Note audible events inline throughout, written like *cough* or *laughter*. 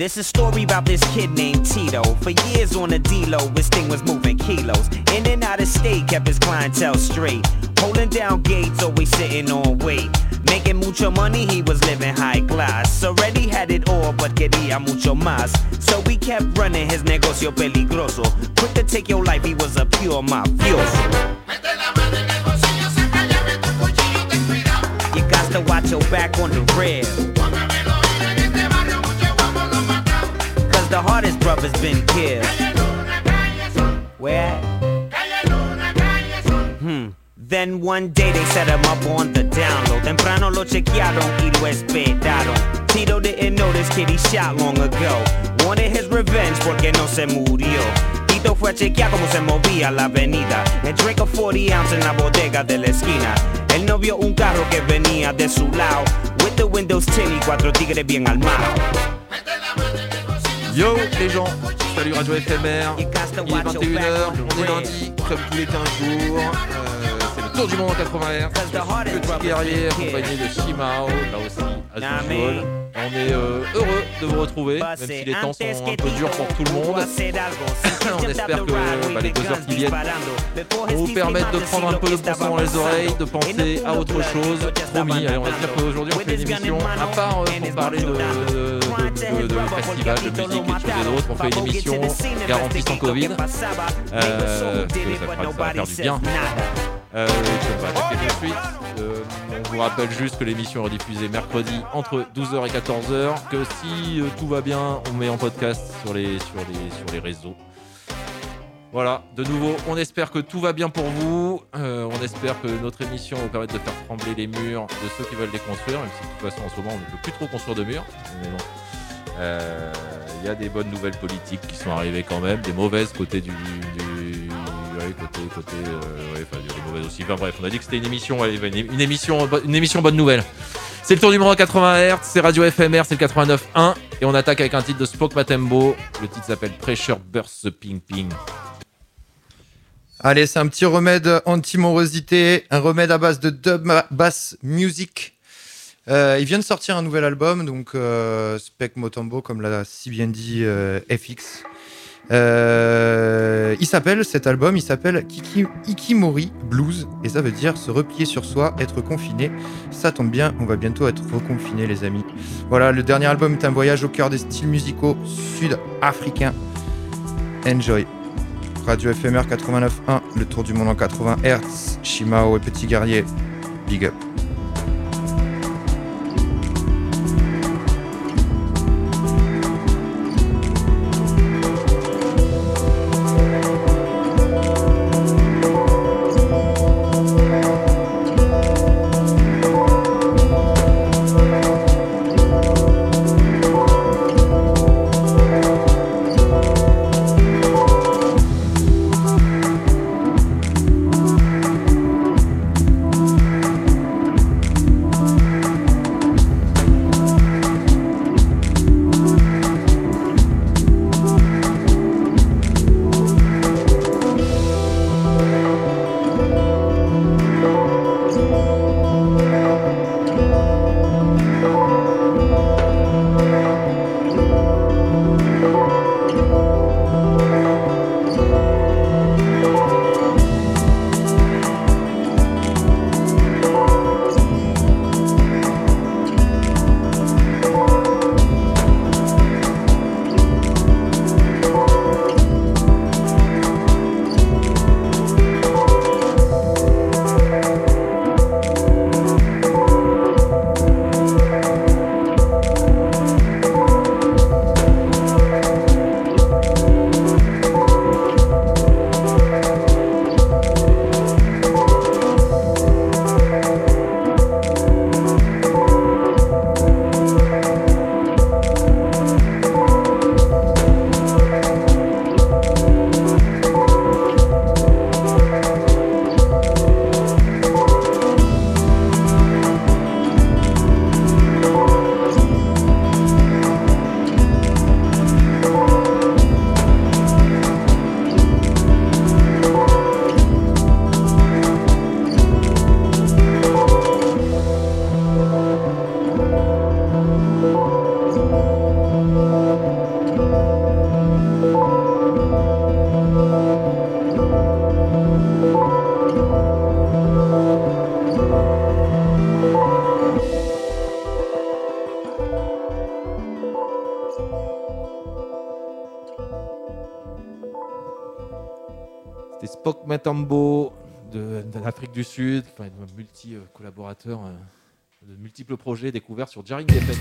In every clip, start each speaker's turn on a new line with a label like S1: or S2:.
S1: This is a story about this kid named Tito. For years on the D-Lo, his thing was moving kilos. In and out of state, kept his clientele straight. Holding down gates, always sitting on weight. Making mucho money, he was living high class. Already had it all, but quería mucho más. So we kept running his negocio peligroso. Quick to take your life, he was a pure mafioso. You got to watch your back on the rail. The hardest brother's been killed. Where? Hmm. Then one day they set him up on the download. Temprano lo chequearon y lo esperaron. Tito didn't know this kid he shot long ago. Wanted his revenge porque no se murió. Tito fue a chequear cómo se movía la avenida. And drink a 40 ounce en la bodega de la esquina. Él no vio un carro que venía de su lado. With the windows tint y cuatro tigres bien armados.
S2: Yo les gens, salut Radio FMR, il est 21h, on est lundi, comme tous les 15 jours, euh, c'est le tour du monde en 80 Hz, petit guerrier accompagné de Shimao, là aussi, as usual. On est euh, heureux de vous retrouver, même si les temps sont un peu durs pour tout le monde. *coughs* on espère que bah, les deux heures qui viennent vont vous permettre de prendre un peu de poisson dans les oreilles, de penser à autre chose. Promis, allez, on va dire qu'aujourd'hui on fait une émission, à part euh, pour parler de, de, de, de festival, de musique et de choses et d'autres, on fait une émission garantie sans Covid. Euh, que ça, va faire du bien. Euh, on va attaquer tout de suite. Euh, on vous rappelle juste que l'émission est rediffusée mercredi entre 12h et 14h. Que si euh, tout va bien, on met en podcast sur les, sur les, sur les réseaux. Voilà, de nouveau, on espère que tout va bien pour vous. Euh, on espère que notre émission va vous permettre de faire trembler les murs de ceux qui veulent les construire, même si de toute façon en ce moment on ne peut plus trop construire de murs. Mais bon. Euh, Il y a des bonnes nouvelles politiques qui sont arrivées quand même, des mauvaises côté du, du côté côté euh, ouais, enfin, des mauvaises aussi. Enfin bref, on a dit que c'était une émission, une, émission, une émission bonne nouvelle. C'est le tour du monde à 80 Hz, c'est Radio FMR, c'est le 89.1 et on attaque avec un titre de Spoke Matembo. Le titre s'appelle Pressure Burst Ping Ping.
S3: Allez, c'est un petit remède anti-morosité, un remède à base de dub bass music. Euh, il vient de sortir un nouvel album, donc euh, Spec Motombo, comme l'a si bien dit euh, FX. Il s'appelle, cet album, il s'appelle Kiki, Ikimori Blues, et ça veut dire se replier sur soi, être confiné. Ça tombe bien, on va bientôt être reconfinés, les amis. Voilà, le dernier album est un voyage au cœur des styles musicaux sud-africains. Enjoy. Radio FMR 89.1, le tour du monde en 80 Hz, Shimao et Petit Guerrier, big up.
S2: Matambo de, l'Afrique du Sud, enfin, multi-collaborateur de multiples projets découverts sur Jarring Defect.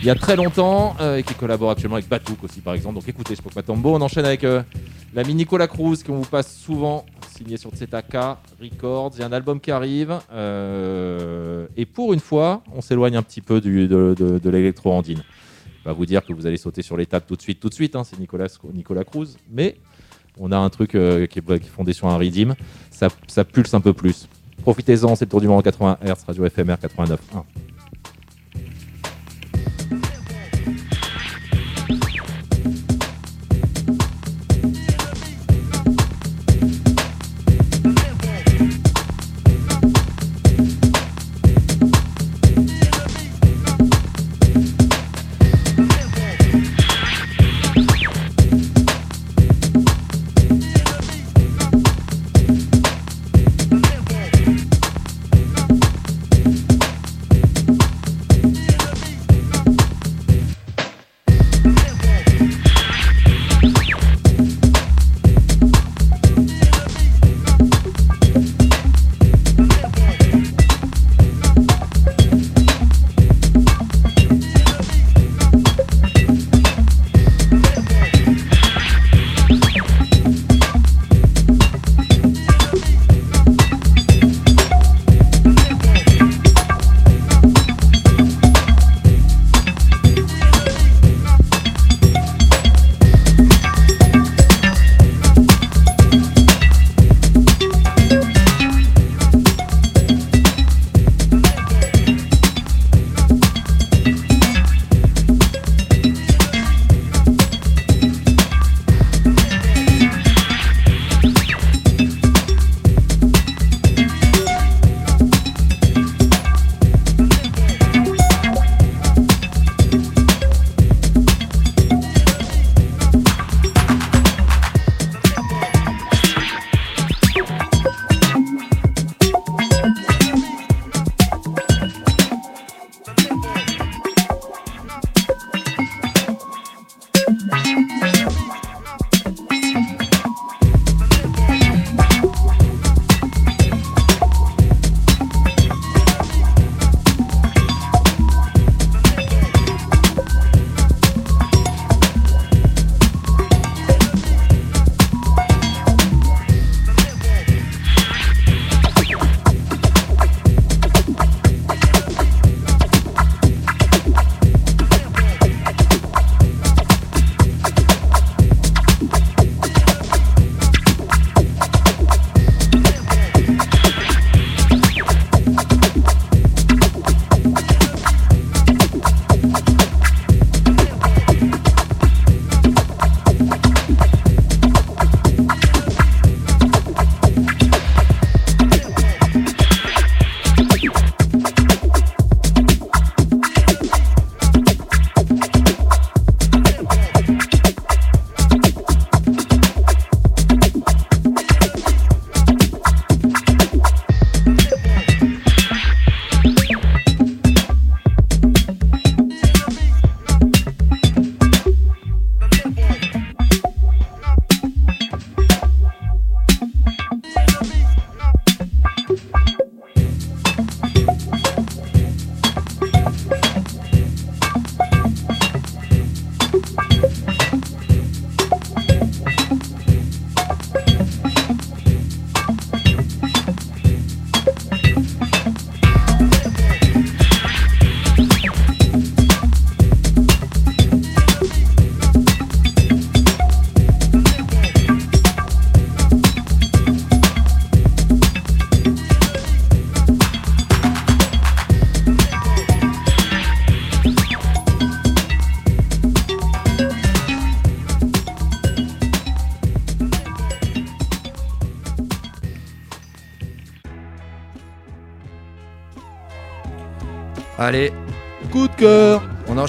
S2: il y, a très longtemps, et qui collabore actuellement avec Batouk aussi, par exemple. Donc écoutez, Spock Matambo. On enchaîne avec l'ami Nicolas Cruz, qu'on vous passe souvent, signé sur Zetaka Records. Il y a un album qui arrive. et pour une fois, on s'éloigne un petit peu de, l'électro-andine va vous dire que vous allez sauter sur les tables tout de suite, tout de suite. Hein, c'est Nicolas, Nicolas Cruz. Mais on a un truc euh, qui, est, fondé sur un redeem. Ça, pulse un peu plus. Profitez-en, c'est le tour du monde 80 Hz, radio FMR 89.1.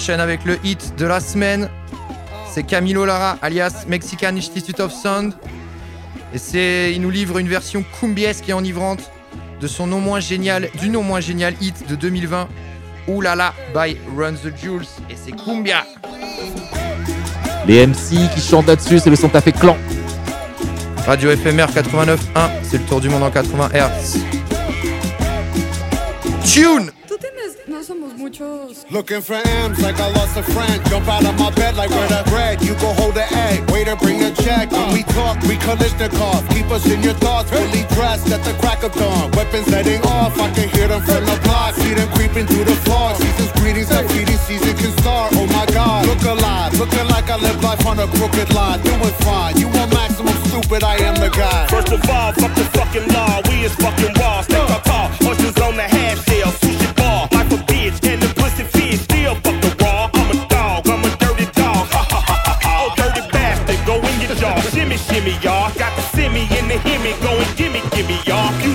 S3: enchaîne avec le hit de la semaine. C'est Camilo Lara, alias Mexican Institute of Sound. Et c'est, il nous livre une version cumbiesque et enivrante de son non moins génial, du non moins génial hit de 2020, Oulala by Run the Jules. Et c'est cumbia.
S2: Les MC qui chantent là-dessus, c'est le son fait clan.
S3: Radio FMR 89.1, c'est le tour du monde en 80 Hz. Tune
S4: Looking for M's like I lost a friend. Jump out of my bed like where the bread. You go hold the egg. Waiter, bring a check. When we talk, we Kalishnikov. Keep us in your thoughts. Fully dressed at the crack of dawn. Weapons heading off. I can hear them from the block. See them creeping through the floor. Season's greetings. That feeding season can start. Oh my God. Look alive. Looking like I live life on a crooked line. Doing fine. You want maximum stupid. I am the guy.
S5: First of all, fuck the fucking law. We is fucking give me y'all.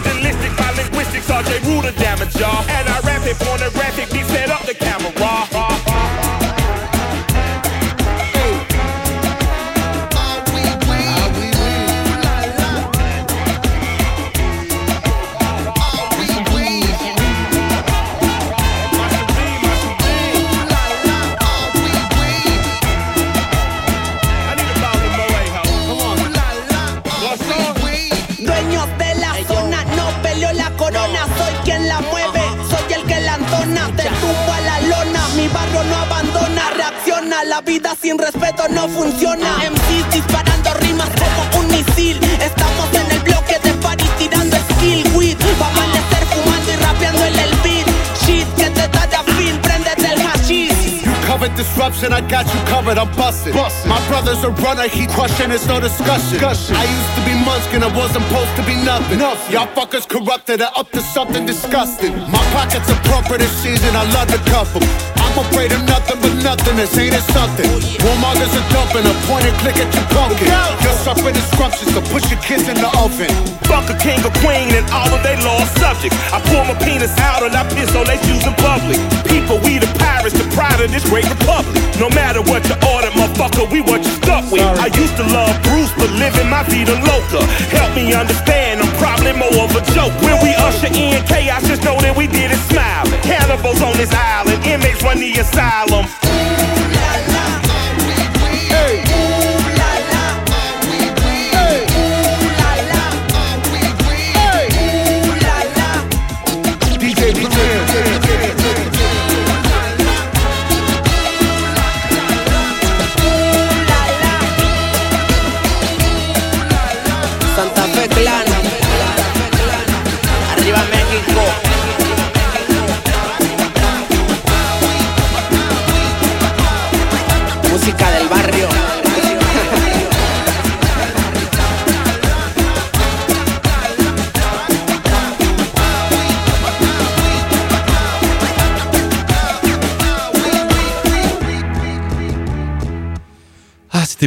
S4: Disruption, I got you covered, I'm busted. My brother's a runner, he crushing, it's no discussion. discussion. I used to be Munchkin, I wasn't supposed to be nothing. nothing. Y'all fuckers corrupted, are up to something disgusting. My pockets are proper this season, I love to cuff them. I'm afraid of nothing but nothingness, ain't it something? Warmongers are dumping, a point and click at you pumpkin. Just suffering instructions to push your kids in the oven.
S5: Fuck a king or queen and all of they lost subjects. I pull my penis out and I piss on they shoes in public. People, we the pirates, the pride of this great republic. No matter what you order, motherfucker, we what you stuck with. I used to love Bruce, but living my vida loca. Help me understand, I'm probably more of a joke. When we usher in chaos, just know that we did it smile. Cannibals on this island, inmates run asylum.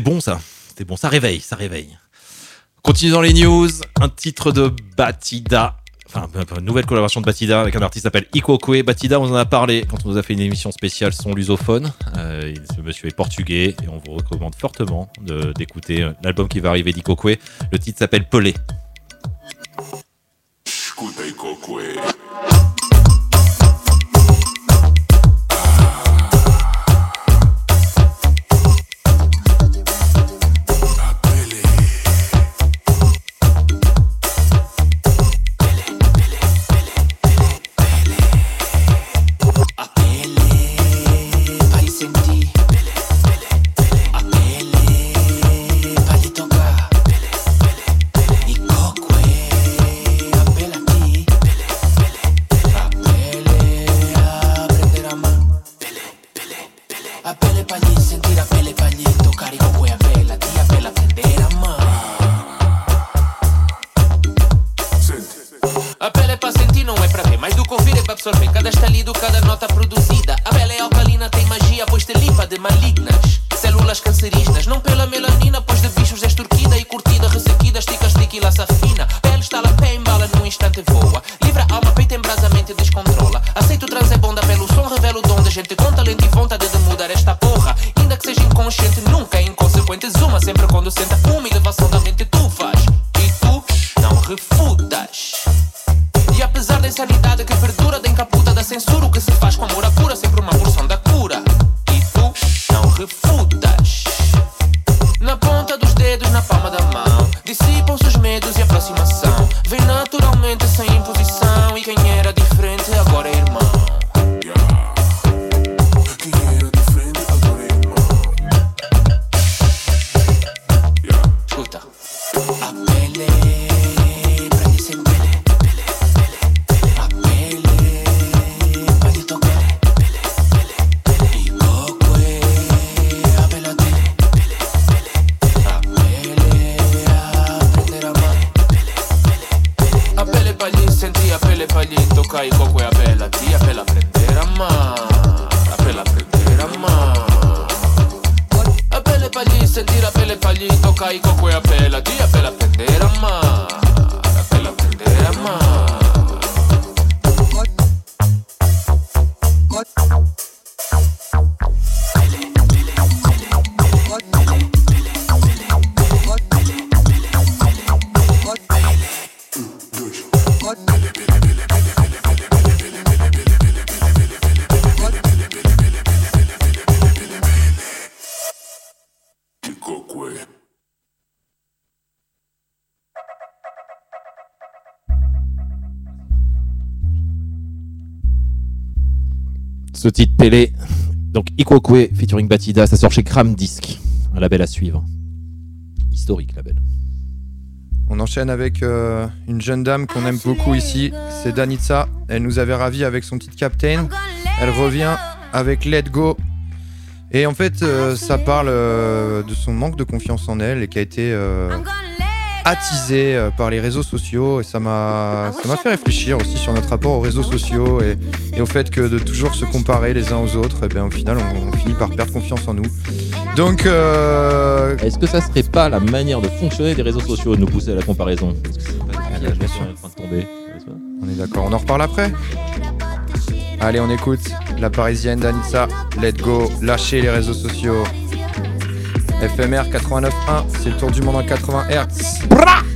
S6: C'était bon ça. C'était bon. Ça réveille, ça réveille. Continue dans les news. Un titre de Batida. Enfin, une nouvelle collaboration de Batida avec un artiste qui s'appelle Ikokwe. Batida, on en a parlé quand on nous a fait une émission spéciale son lusophone. Euh, ce monsieur est portugais et on vous recommande fortement d'écouter l'album qui va arriver d'Ikokwe. Le titre s'appelle Pelé. cada nota Ikwokwe featuring Batida, ça sort chez Cram Disc, un label à suivre. Historique label.
S3: On enchaîne avec euh, une jeune dame qu'on aime beaucoup ici, c'est Danitza. Elle nous avait ravis avec son titre Captain. Elle revient avec Let Go. Et en fait, euh, ça parle euh, de son manque de confiance en elle et qui a été attisé par les réseaux sociaux. Et ça m'a ça m'a fait réfléchir aussi sur notre rapport aux réseaux sociaux et, et au fait que de toujours se comparer les uns aux autres, et bien au final, on, on finit par perdre confiance en nous. Donc, euh,
S6: Est-ce que ça serait pas la manière de fonctionner des réseaux sociaux de nous pousser à la comparaison? Est-ce que c'est pas de tomber?
S3: On est d'accord, on en reparle après. Allez, on écoute la parisienne d'Anissa, Let Go, lâchez les réseaux sociaux. FMR 89.1, c'est le tour du monde en 80 Hz.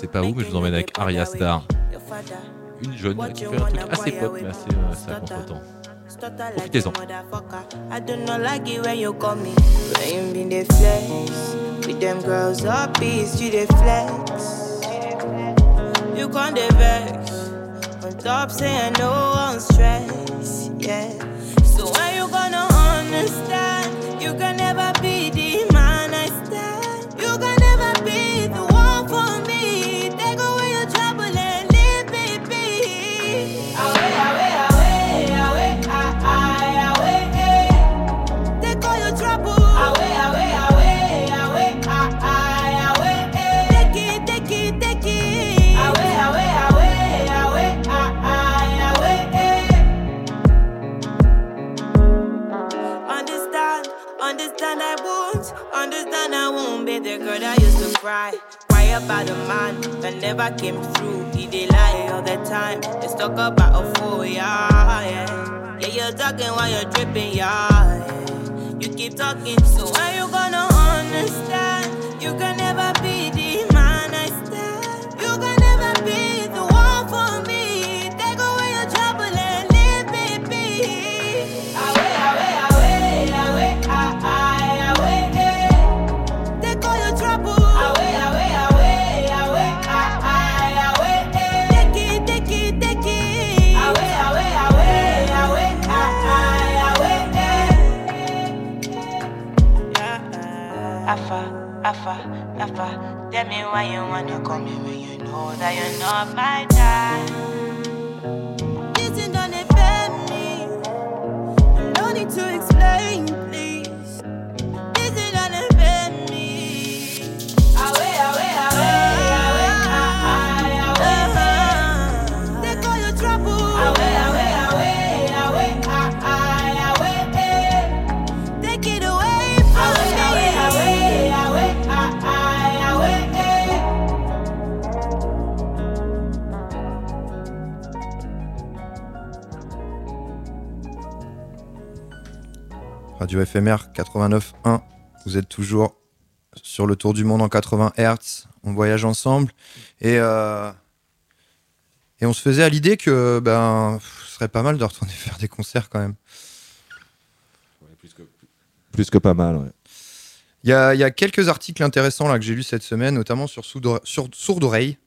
S6: Sais pas où, mais je vous emmène avec Arya Star. Une jeune qui fait un truc assez pop, mais assez, euh, assez à. Profitez-en.
S7: I. On saying no one stress. Yeah. So you gonna understand? You can never be the girl that used to cry. Cry about a man that never came through. He did lie all the time. Let's talk about a fool, yeah, yeah. Yeah, you're talking while you're dripping, yeah, yeah. You keep talking, so when you gonna understand? You can never be Afa, afa, afa. Tell me why you wanna call me when you know that you're not my type. Listen, don't offend me. No need to explain,
S3: Radio FMR 89.1. Vous êtes toujours sur le tour du monde en 80 Hz. On voyage ensemble. Et, euh, et on se faisait à l'idée que ben, ce serait pas mal de retourner *laughs* faire des concerts quand même.
S2: Plus que pas mal, ouais.
S3: Il y a, il y a quelques articles intéressants là, que j'ai lus cette semaine, notamment sur, Sourd- sur Sourdoreille.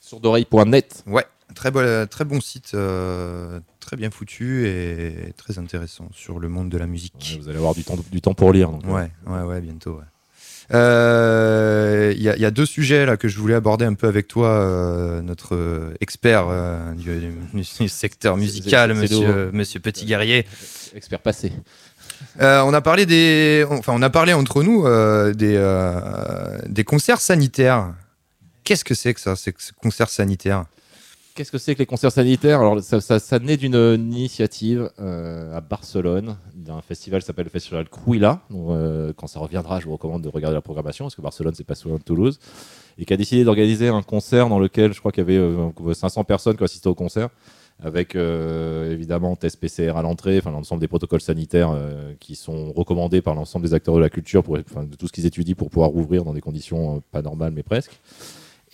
S2: Sourdoreille.net.
S3: Ouais, très, bon- très bon site, euh, très bien foutu et très intéressant sur le monde de la musique.
S2: Vous allez avoir du temps, du temps pour lire. donc, euh.
S3: Ouais, ouais, ouais, bientôt. ouais. Euh, Il y, a- il y a deux sujets là que je voulais aborder un peu avec toi, euh, notre expert euh, du, du secteur musical, monsieur, monsieur Petit Guerrier.
S2: Expert passé.
S3: Euh, on a parlé des, enfin, on a parlé entre nous euh, des euh, des concerts sanitaires. Qu'est-ce que c'est que ça, ces concerts sanitaires?
S2: Qu'est-ce que c'est que les concerts sanitaires? Alors, ça, ça, ça naît d'une initiative euh, à Barcelone, d'un festival qui s'appelle le Festival Cruïla. Euh, quand ça reviendra, je vous recommande de regarder la programmation, parce que Barcelone, c'est pas souvent Toulouse. Et qui a décidé d'organiser un concert dans lequel je crois qu'il y avait euh, 500 personnes qui assistaient au concert, avec euh, évidemment test PCR à l'entrée, enfin l'ensemble des protocoles sanitaires euh, qui sont recommandés par l'ensemble des acteurs de la culture, pour, de tout ce qu'ils étudient pour pouvoir rouvrir dans des conditions euh, pas normales, mais presque.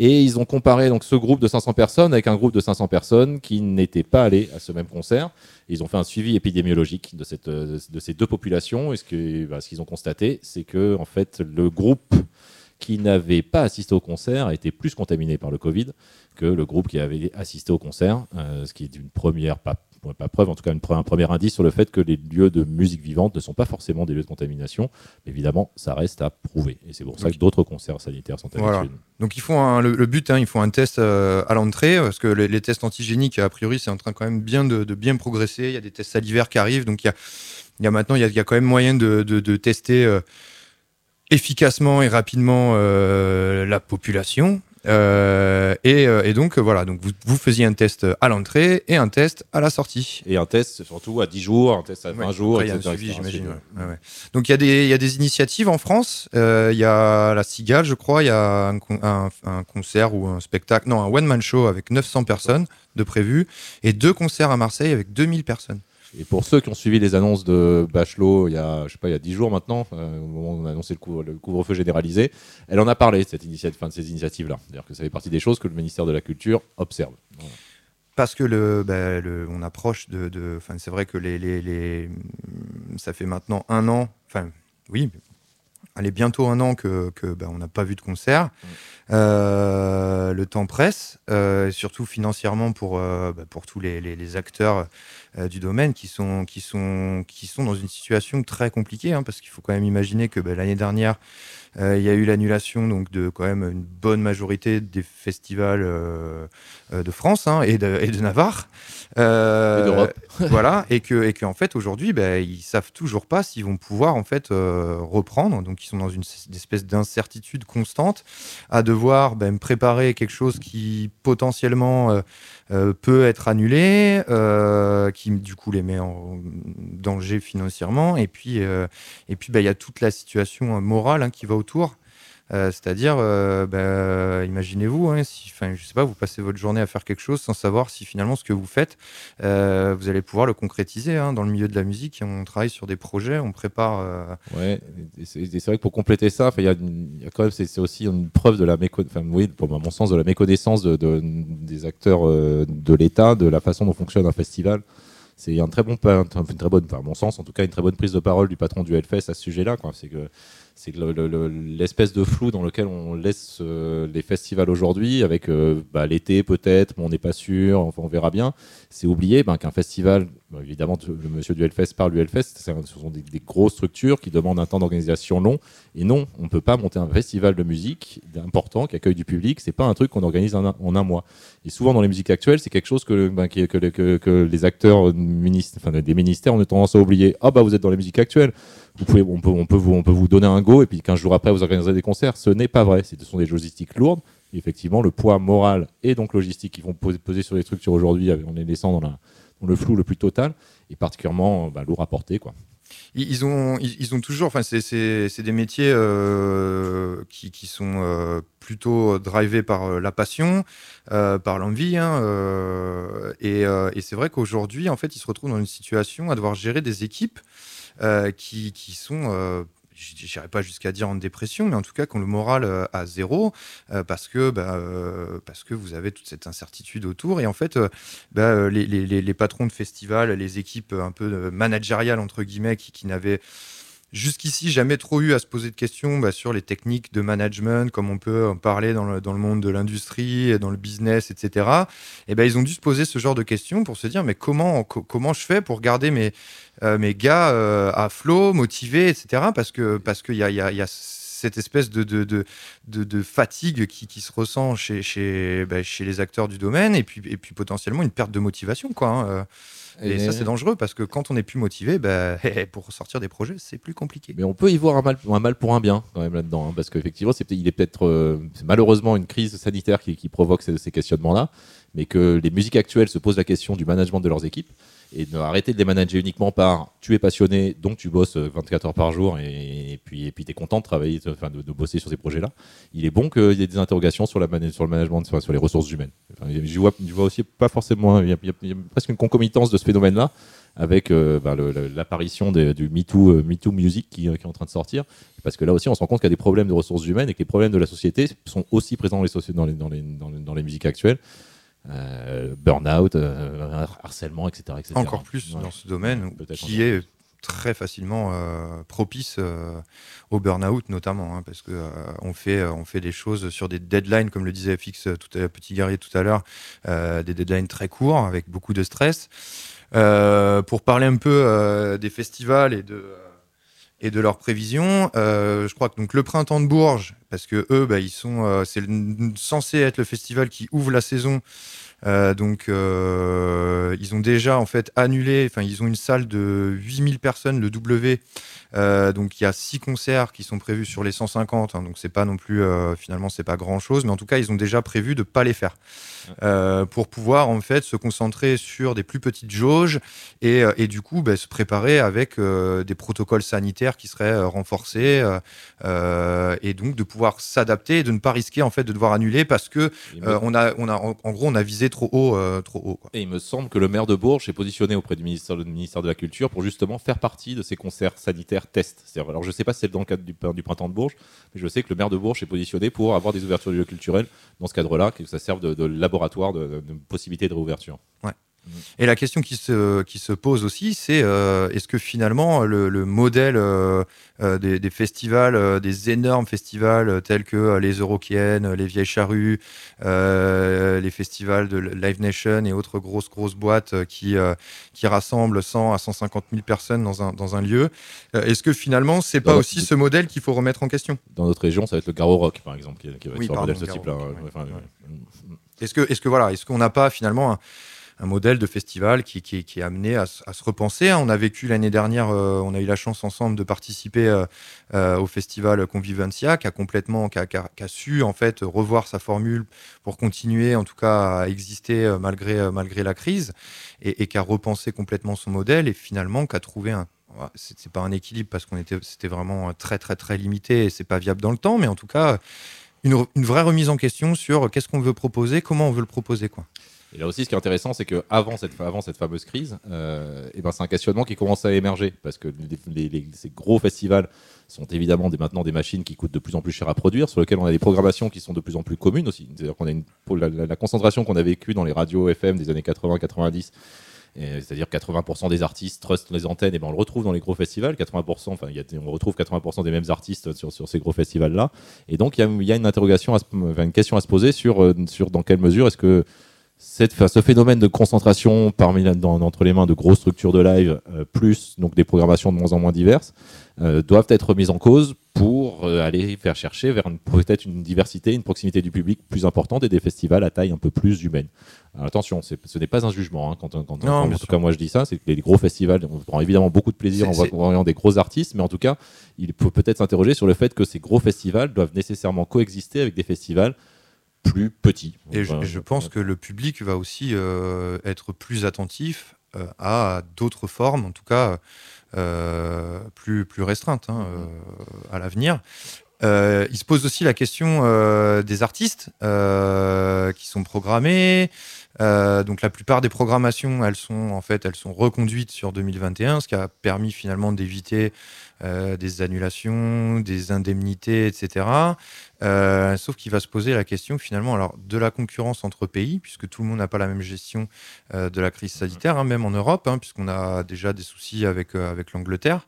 S2: Et ils ont comparé donc ce groupe de 500 personnes avec un groupe de 500 personnes qui n'étaient pas allés à ce même concert. Ils ont fait un suivi épidémiologique de, ces deux populations. Et bah, ce qu'ils ont constaté, c'est que en fait, le groupe qui n'avait pas assisté au concert a été plus contaminé par le Covid que le groupe qui avait assisté au concert, euh, ce qui est une première, pas, pas preuve, en tout cas une un premier indice sur le fait que les lieux de musique vivante ne sont pas forcément des lieux de contamination. Mais évidemment, ça reste à prouver. Et c'est pour ça que d'autres concerts sanitaires sont à
S3: Voilà. Donc ils font un- le, le but, hein, ils font un test euh, à l'entrée parce que les, les tests antigéniques, a priori, c'est en train quand même bien de, de bien progresser. Il y a des tests salivaires qui arrivent, donc il y a, il y a maintenant il y a, il y a quand même moyen de, de- de tester euh, efficacement et rapidement euh, la population. Euh, et, euh, et donc euh, voilà, donc vous, vous faisiez un test à l'entrée et un test à la sortie.
S2: Et un test surtout à 10 jours, un test à 20
S3: Ouais,
S2: jours,
S3: après,
S2: etc.,
S3: suivi,
S2: etc.,
S3: j'imagine. ouais. Ouais. Donc il y, a des- il y a des initiatives en France. Euh, Il y a la Cigale, je crois. Il y a un- un concert ou un spectacle, non, un one-man show avec 900 personnes de prévu et deux concerts à Marseille avec 2000 personnes.
S2: Et pour ceux qui ont suivi les annonces de Bachelot il y a, je sais pas, il y a 10 jours maintenant, euh, au moment où on a annoncé le, couvre- le couvre-feu généralisé, elle en a parlé cette initiative, enfin, de ces initiatives-là. C'est-à-dire que ça fait partie des choses que le ministère de la Culture observe.
S3: Parce que bah, le- on approche de. de- c'est vrai que les- ça fait maintenant un an. Enfin, oui. Allez, bientôt un an que, bah, on n'a pas vu de concert. Euh, le temps presse, euh, surtout financièrement pour, euh, bah, tous les, acteurs du domaine qui sont dans une situation très compliquée, hein, parce qu'il faut quand même imaginer que bah, l'année dernière, euh, il y a eu l'annulation donc de quand même une bonne majorité des festivals euh, euh, de France hein, et, de, et de Navarre. Euh,
S2: Et d'Europe. *laughs*
S3: voilà, et que et qu'en fait aujourd'hui, bah, ils savent toujours pas s'ils vont pouvoir en fait reprendre. Donc ils sont dans une espèce d'incertitude constante à devoir bah, me préparer quelque chose qui potentiellement peut être annulé, qui du coup les met en danger financièrement. Et puis, et puis bah, il y a toute la situation morale hein, qui va Euh, c'est-à-dire, euh, bah, imaginez-vous, hein, si, je sais pas, vous passez votre journée à faire quelque chose sans savoir si finalement ce que vous faites, euh, vous allez pouvoir le concrétiser. Hein, dans le milieu de la musique, on travaille sur des projets, on prépare.
S2: Ouais, c'est vrai que pour compléter ça, il y, a quand même, c'est aussi une preuve de la méconnaissance, de la méconnaissance de, des acteurs de l'État, de la façon dont fonctionne un festival c'est un très bon, une très bonne, à mon sens, en tout cas, une très bonne prise de parole du patron du Hellfest à ce sujet-là. C'est que c'est l'espèce de flou dans lequel on laisse euh, les festivals aujourd'hui, avec euh, bah, l'été peut-être, mais on n'est pas sûr, on verra bien. C'est oublier ben, qu'un festival, évidemment, le monsieur du Hellfest parle du Hellfest, ce sont des, grosses structures qui demandent un temps d'organisation long. Et non, on ne peut pas monter un festival de musique important qui accueille du public. C'est pas un truc qu'on organise en un, mois. Et souvent dans les musiques actuelles, c'est quelque chose que, ben, les acteurs enfin, des ministères ont tendance à oublier. Ah bah vous êtes dans les musiques actuelles vous pouvez, on, peut, on, peut vous, on peut vous donner un go et puis 15 jours après vous organiserez des concerts. Ce n'est pas vrai. Ce sont des logistiques lourdes. effectivement, le poids moral et donc logistique qui vont peser sur les structures aujourd'hui en les laissant dans, le flou le plus total est particulièrement bah, lourd à porter.
S3: Ils ont, ils ont toujours, enfin, c'est des métiers euh, qui, sont euh, plutôt drivés par euh, la passion, par l'envie. Hein, et, et c'est vrai qu'aujourd'hui, en fait, ils se retrouvent dans une situation à devoir gérer des équipes euh, qui, qui, sont euh, je n'irai pas jusqu'à dire en dépression, mais en tout cas qui ont le moral euh, à zéro parce, que, bah, parce que vous avez toute cette incertitude autour. Et en fait, bah, les, les, les, patrons de festivals, les équipes un peu managériales, entre guillemets, qui, qui n'avaient jusqu'ici jamais trop eu à se poser de questions bah, sur les techniques de management, comme on peut en parler dans le, monde de l'industrie, dans le business, etc. Et ben, ils ont dû se poser ce genre de questions pour se dire mais comment, comment je fais pour garder mes, euh, mes gars euh, à flot, motivés, etc. Parce que parce qu'il y y a cette espèce de, de, de, de fatigue qui, qui, se ressent chez, chez, bah, chez les acteurs du domaine et puis, et puis potentiellement une perte de motivation. Quoi, hein, euh. Et, ça, c'est dangereux parce que quand on est plus motivé, bah, *laughs* pour sortir des projets, c'est plus compliqué.
S2: Mais on peut y voir un mal, un mal pour un bien quand même là-dedans, hein, parce qu'effectivement, c'est, il est peut-être euh, malheureusement une crise sanitaire qui, qui provoque ces, ces questionnements-là, mais que les musiques actuelles se posent la question du management de leurs équipes et de arrêter de les manager uniquement par tu es passionné, donc tu bosses 24 heures par jour et, puis et puis tu es content de travailler, enfin de, bosser sur ces projets-là. Il est bon qu'il y ait des interrogations sur, la, sur le management, sur, les ressources humaines. je, vois, aussi pas forcément, il y, a, presque une concomitance de ce phénomène-là avec euh, bah, l'apparition du MeToo, euh, MeToo Music qui, qui, est en train de sortir. Parce que là aussi, on se rend compte qu'il y a des problèmes de ressources humaines et que les problèmes de la société sont aussi présents dans les, dans les, dans les, dans les musiques actuelles. Euh, burn-out, euh, harcèlement, etc., etc.,
S3: Encore plus dans ce domaine qui est très facilement euh, propice au burn-out notamment hein, parce que on fait on fait des choses sur des deadlines comme le disait FX tout à petit guerrier tout à l'heure des deadlines très courts avec beaucoup de stress pour parler un peu des festivals et de et de leurs prévisions. Euh, je crois que le printemps de Bourges, parce que eux, bah, euh, c'est censé être le festival qui ouvre la saison. Euh, donc ils ont déjà en fait annulé. Enfin, ils ont une salle de 8000 personnes, le W. donc il y a six concerts qui sont prévus sur les 150. Hein, donc c'est pas non plus finalement c'est pas grand chose, mais en tout cas ils ont déjà prévu de pas les faire. Euh, pour pouvoir en fait se concentrer sur des plus petites jauges et, euh, et du coup bah, se préparer avec euh, des protocoles sanitaires qui seraient renforcés et donc de pouvoir s'adapter et de ne pas risquer en fait de devoir annuler parce que on a, on a en, gros on a visé trop haut, trop haut. Quoi.
S2: Et il me semble que le maire de Bourges est positionné auprès du ministère, du ministère de la Culture pour justement faire partie de ces concerts sanitaires tests. Alors je sais pas si c'est dans le cadre du, du, printemps de Bourges, mais je sais que le maire de Bourges est positionné pour avoir des ouvertures du lieu culturel dans ce cadre-là, que ça serve de, de laboratoire de, de possibilités de réouverture.
S3: Ouais. Et la question qui se, qui se pose aussi, c'est euh, est-ce que finalement le, le modèle euh, euh des, des, festivals, des énormes festivals tels que les Eurokiennes, les Vieilles Charrues, les festivals de Live Nation et autres grosses, grosses boîtes qui, qui rassemblent 100 à 150 000 personnes dans un, dans un lieu, est-ce que finalement c'est pas aussi ce modèle qu'il faut remettre en question?
S2: Dans notre région, ça va être le Garo Rock par exemple, qui, qui va être
S3: oui,
S2: sur un modèle de ce type-là.
S3: Est-ce que, est-ce que voilà, est-ce qu'on n'a pas finalement un, un modèle de festival qui, est amené à, se- repenser. hein. On a vécu l'année dernière, euh, on a eu la chance ensemble de participer euh, euh, au festival Convivencia, qui a complètement, qui a, su en fait revoir sa formule pour continuer, en tout cas, à exister malgré, la crise, et, qui a repensé complètement son modèle, et finalement qui a trouvé un c'est pas un équilibre parce qu'on était c'était vraiment très très très limité et c'est pas viable dans le temps mais en tout cas une, une vraie remise en question sur qu'est-ce qu'on veut proposer comment on veut le proposer quoi
S2: Et là aussi, ce qui est intéressant, c'est qu'avant cette, avant cette fameuse crise, euh, eh ben, c'est un questionnement qui commence à émerger. Parce que ces gros festivals sont évidemment maintenant des machines qui coûtent de plus en plus cher à produire, sur lesquelles on a des programmations qui sont de plus en plus communes aussi. C'est-à-dire qu'on a la, concentration qu'on a vécue dans les radios FM des années 80-90, et C'est-à-dire 80% des artistes trustent les antennes, et ben on le retrouve dans les gros festivals. 80%, enfin, on retrouve 80% des mêmes artistes sur, sur ces gros festivals-là. Et donc, il y a, une une question à se poser sur, euh, sur dans quelle mesure est-ce que cette, ce phénomène de concentration parmi dans- entre les mains de grosses structures de live, euh, plus donc des programmations de moins en moins diverses, euh, doivent être remises en cause pour euh, aller faire chercher vers peut-être une diversité, une proximité du public plus importante et des festivals à taille un peu plus humaine. Alors, attention, ce n'est pas un jugement. hein, quand, quand, on-
S3: Non,
S2: en tout
S3: sûr.
S2: cas, moi je dis ça, c'est que les gros festivals, on prend évidemment beaucoup de plaisir en voyant des gros artistes, mais en tout cas, il faut peut-être s'interroger sur le fait que ces gros festivals doivent nécessairement coexister avec des festivals plus petits.
S3: et je, pense que le public va aussi euh, être plus attentif euh, à d'autres formes en tout cas euh, plus plus restreintes hein, euh, à l'avenir Euh, il se pose aussi la question des artistes qui sont programmés. Euh, donc la plupart des programmations, elles sont en fait, elles sont reconduites sur 2021, ce qui a permis finalement d'éviter euh, des annulations, des indemnités, etc. Euh, sauf qu'il va se poser la question finalement alors de la concurrence entre pays, puisque tout le monde n'a pas la même gestion de la crise sanitaire, hein, même en Europe, hein, puisqu'on a déjà des soucis avec, avec l'Angleterre,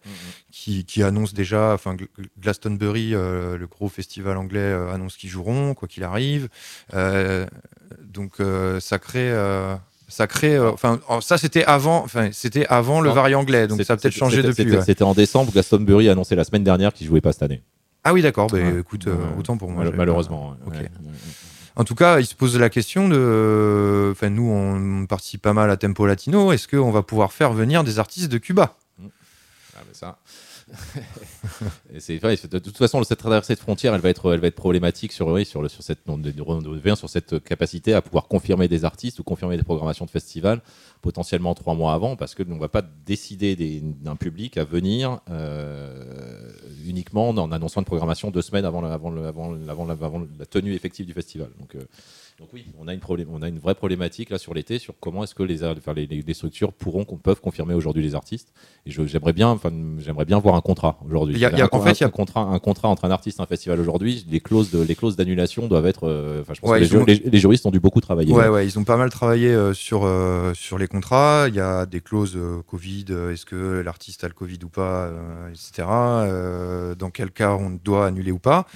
S3: qui, qui annonce déjà, enfin Gl- Glastonbury, le gros festival anglais, annonce qu'ils joueront, quoi qu'il arrive. Donc ça crée... euh, ça crée, euh, enfin, oh, ça c'était avant, enfin, c'était avant le variant anglais, donc ça a peut-être changé depuis.
S2: C'était
S3: ouais.
S2: en décembre. Glastonbury a annoncé la semaine dernière qu'il jouait pas cette année.
S3: Ah oui, d'accord. Bah,
S2: Ouais.
S3: écoute, euh, autant pour moi.
S2: Mal- malheureusement.
S3: En tout cas, il se pose la question de. Enfin, nous, on participe pas mal à Tempo Latino. Est-ce qu'on va pouvoir faire venir des artistes de Cuba?
S2: Ah, mais ça. *laughs* C'est vrai, de toute façon, cette traversée de frontière, elle va être, elle va être problématique sur, sur, sur cette, sur cette capacité à pouvoir confirmer des artistes ou confirmer des programmations de festivals potentiellement trois mois avant, parce que on ne va pas décider d'un public à venir euh, uniquement en annonçant une programmation deux semaines avant, la- avant la tenue effective du festival. Euh, donc oui, on a une, problé- on a une vraie problématique là sur l'été, sur comment est-ce que les, ar- enfin, les, les- les structures pourront, qu'on peuvent confirmer aujourd'hui les artistes. Et j'aimerais bien, enfin, j'aimerais bien voir un contrat aujourd'hui.
S3: Il y a- il y a-
S2: Un-
S3: en fait, il y a-
S2: un contrat, un contrat entre un artiste et un festival aujourd'hui. Les clauses, de, les clauses d'annulation doivent être. euh, je pense
S3: Ouais,
S2: que les,
S3: ils ont-
S2: ju- les- les juristes ont dû beaucoup travailler.
S3: Ouais, ouais, ils ont pas mal travaillé euh, sur, euh, sur les contrats. Il y a des clauses Covid, est-ce que l'artiste a le Covid ou pas, etc. Dans quel cas on doit annuler ou pas.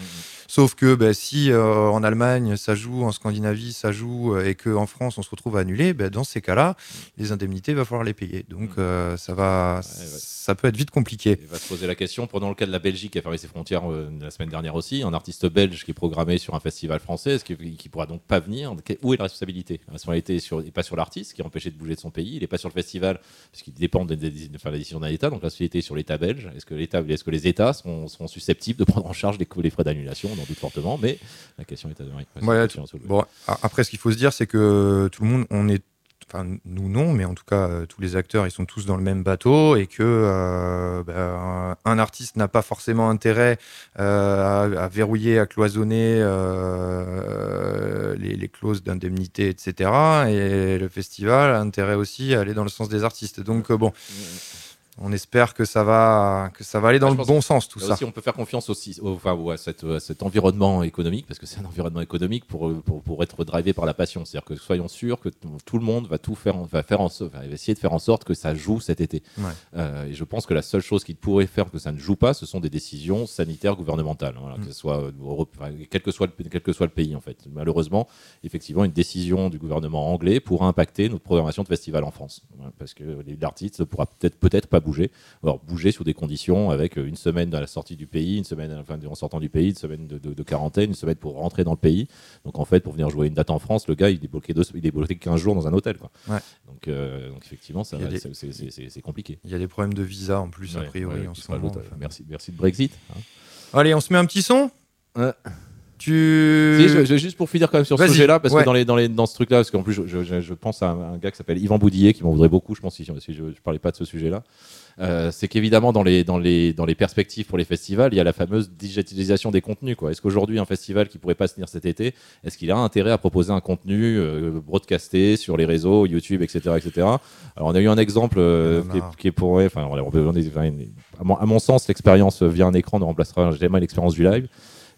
S3: Sauf que ben, si en Allemagne ça joue, en Scandinavie ça joue, euh, et qu'en France on se retrouve à annuler, ben, dans ces cas-là, les indemnités, il va falloir les payer. Donc euh, ça, va, ça peut être vite compliqué.
S2: Il va se poser la question, prenons le cas de la Belgique qui a fermé ses frontières euh, la semaine dernière aussi, un artiste belge qui est programmé sur un festival français, qu'il qui pourra donc pas venir? Où est la responsabilité? La responsabilité est sur- n'est pas sur l'artiste qui est empêché de bouger de son pays, il n'est pas sur le festival parce qu'il dépend des- enfin, la décision d'un État, donc la société est sur l'État belge. Est-ce que, l'État, est-ce que les États seront, seront susceptibles de prendre en charge les, les frais d'annulation On en doute fortement, mais la question est à
S3: Ouais. Bon, a- après, ce qu'il faut se dire, c'est que tout le monde, on est, enfin nous non, mais en tout cas, euh, tous les acteurs, ils sont tous dans le même bateau et que euh, ben, un artiste n'a pas forcément intérêt euh, à, verrouiller, à cloisonner les, clauses d'indemnité, etc. Et le festival a intérêt aussi à aller dans le sens des artistes. Donc bon. On espère que ça va, que ça va aller dans
S2: Moi,
S3: le bon sens, tout ça.
S2: aussi, on peut faire confiance aussi au, enfin, ouais, cet environnement économique, parce que c'est un environnement économique pour, pour, pour être drivé par la passion. C'est-à-dire que soyons sûrs que tout le monde va tout faire, va faire en, so- va essayer de faire en sorte que ça joue cet été.
S3: Ouais.
S2: Euh, et je pense que la seule chose qui pourrait faire que ça ne joue pas, ce sont des décisions sanitaires gouvernementales. Voilà, que ce soit euh, Europe- enfin, quel que soit le, quel que soit le pays en fait. Malheureusement, effectivement, une décision du gouvernement anglais pourra impacter notre programmation de festival en France, Voilà, parce que l'artiste ne pourra peut-être peut-être pas bouger. Alors bouger sous des conditions avec une semaine à la sortie du pays, une semaine enfin, en sortant du pays, une semaine de, de- de quarantaine, une semaine pour rentrer dans le pays. Donc en fait, pour venir jouer une date en France, le gars il est bloqué, deux, il est bloqué 15 jours dans un hôtel. Quoi.
S3: Ouais.
S2: Donc, euh, donc effectivement, ça,
S3: des-
S2: c'est- compliqué.
S3: Il y a des problèmes de visa en plus, a priori,
S2: ouais,
S3: en
S2: qui
S3: ce
S2: se
S3: moment.
S2: rajoutent,
S3: enfin.
S2: euh, merci, merci de Brexit. hein.
S3: Allez, on se met un petit son?
S2: Ouais.
S3: Tu.
S2: Si, je- je- juste pour finir quand même sur ce sujet-là, parce
S3: ouais.
S2: que dans, les, dans, les, dans ce truc-là, parce qu'en plus, je, je- je pense à un, gars qui s'appelle Yvan Boudillet, qui m'en voudrait beaucoup, je pense, si, si je ne parlais pas de ce sujet-là. Euh, c'est qu'évidemment, dans les, dans, les, dans les perspectives pour les festivals, il y a la fameuse digitalisation des contenus. Est-ce qu'aujourd'hui, un festival qui pourrait pas se tenir cet été, est-ce qu'il a intérêt à proposer un contenu euh, broadcasté sur les réseaux, YouTube, etc. etc. Alors, on a eu un exemple euh, qui, est, qui est pour. Enfin, on peut- on est- enfin, à, mon, à mon sens, l'expérience via un écran ne remplacera jamais l'expérience du live.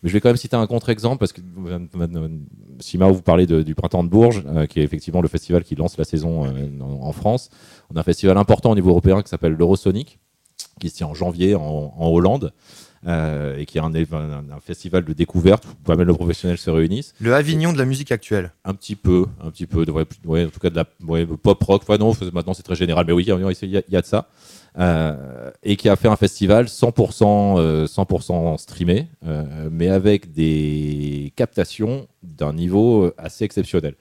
S2: Mais je vais quand même citer un contre-exemple parce que euh, euh, Sima, vous parlez de- du printemps de Bourges, euh, qui est effectivement le festival qui lance la saison euh, en, en France. On a un festival important au niveau européen qui s'appelle l'Eurosonic, qui se tient en janvier en, en Hollande. euh, et qui est un, un- un festival de découverte où pas mal de professionnels se réunissent.
S3: Le Avignon de la musique actuelle.
S2: Un petit peu, un petit peu, de, ouais, ouais, en tout cas de la ouais, pop rock. Enfin, non, maintenant c'est très général, mais oui, y a- il y a de ça. Euh, et qui a fait un festival 100%, euh, 100% streamé, euh, mais avec des captations d'un niveau euh, assez exceptionnel.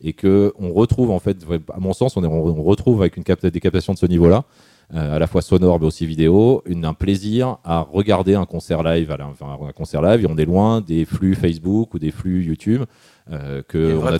S2: Et que on retrouve en fait, à mon sens, on, est- on retrouve avec une capta- des captations de ce niveau-là, à la fois sonore mais aussi vidéo, une, un plaisir à regarder un concert live, à la- enfin, un concert live, et on est loin des flux Facebook ou des flux YouTube euh, que on a,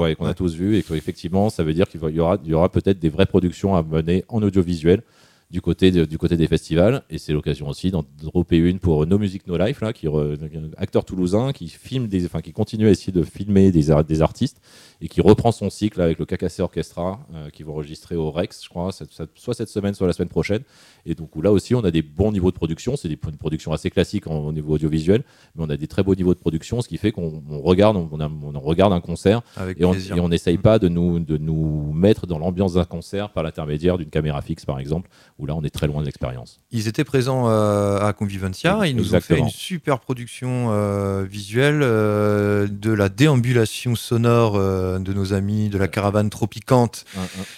S2: ouais, qu'on a tous vu et qu'effectivement ça veut dire qu'il va- il y aura, il y aura peut-être des vraies productions à mener en audiovisuel du côté, de- du côté des festivals et c'est l'occasion aussi d'en dropper une pour No Music No Life là, qui re- un acteur toulousain qui filme des, enfin qui continue à essayer de filmer des, des artistes et qui reprend son cycle avec le KKC Orchestra euh, qui va enregistrer au Rex, je crois, cette- cette- soit cette semaine, soit la semaine prochaine. Et donc là aussi, on a des bons niveaux de production. C'est une production assez classique en- au niveau audiovisuel, mais on a des très beaux niveaux de production, ce qui fait qu'on on regarde, on, a- on regarde un concert
S3: Avec
S2: et on et on n'essaye pas de nous, de nous mettre dans l'ambiance d'un concert par l'intermédiaire d'une caméra fixe, par exemple, où là, on est très loin de l'expérience.
S3: Ils étaient présents euh, à Convivencia. Ils nous ont fait une super production euh, visuelle euh, de la déambulation sonore euh, de nos amis de la caravane tropicante.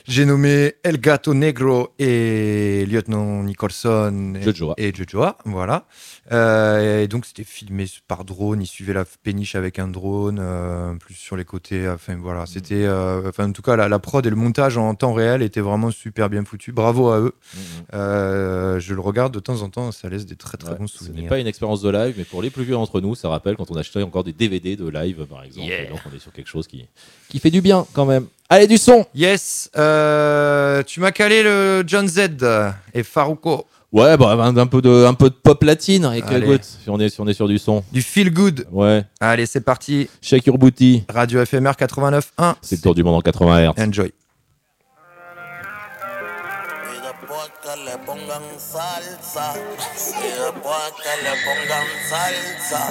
S3: J'ai nommé El Gato Negro et Lieutenant Nicholson et-
S2: Jojoa.
S3: et Jojoa. Voilà. Et donc, c'était filmé par drone. Ils suivaient la péniche avec un drone, plus sur les côtés. Enfin, voilà. C'était. euh, enfin, en tout cas, la, la prod et le montage en temps réel étaient vraiment super bien foutus. Bravo à eux.
S2: Mhm.
S3: Euh, je le regarde de temps en temps, ça laisse des très très
S2: Ouais,
S3: bons
S2: ce n'est
S3: souvenirs.
S2: pas une expérience de live, mais pour les plus vieux d'entre nous, ça rappelle quand on achetait encore des DVD de live, par exemple.
S3: Yeah.
S2: Donc, on est sur quelque chose qui, qui fait du bien quand même. Allez, du son
S3: Yes, euh, tu m'as calé le John Z et Farouko
S2: Ouais, bah, un, peu de, un peu de pop latine, avec
S3: Allez.
S2: écoute, si on, est, si on est sur du son.
S3: du Feel Good.
S2: Ouais,
S3: Allez, c'est parti.
S2: Shake Your Booty,
S3: Radio FMR 89.1.
S2: c'est le tour du monde en 80 Hz.
S3: Enjoy.
S8: Después que le pongan salsa. Y después que le pongan salsa.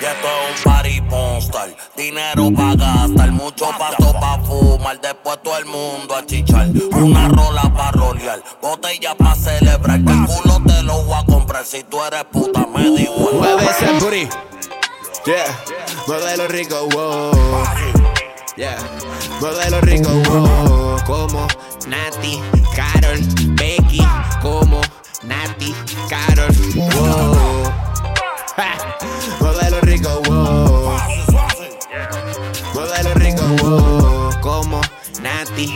S8: Y esto es un party monster. Dinero pa' gastar, mucho pasto pa' fumar. Después todo el mundo a chichar. Una rola pa' rolear, botella pa' celebrar. Que el culo te lo voy a comprar. Si tú eres puta, me igual.
S9: Mueve ese booty. Yeah. Muévelo rico, wow. Yeah. Muévelo rico, wow. Como Nati, Carol, Becky. Como Nati, Carol, wow. *laughs* Muévelo rico, wow. Muévelo rico, wow. Como Nati,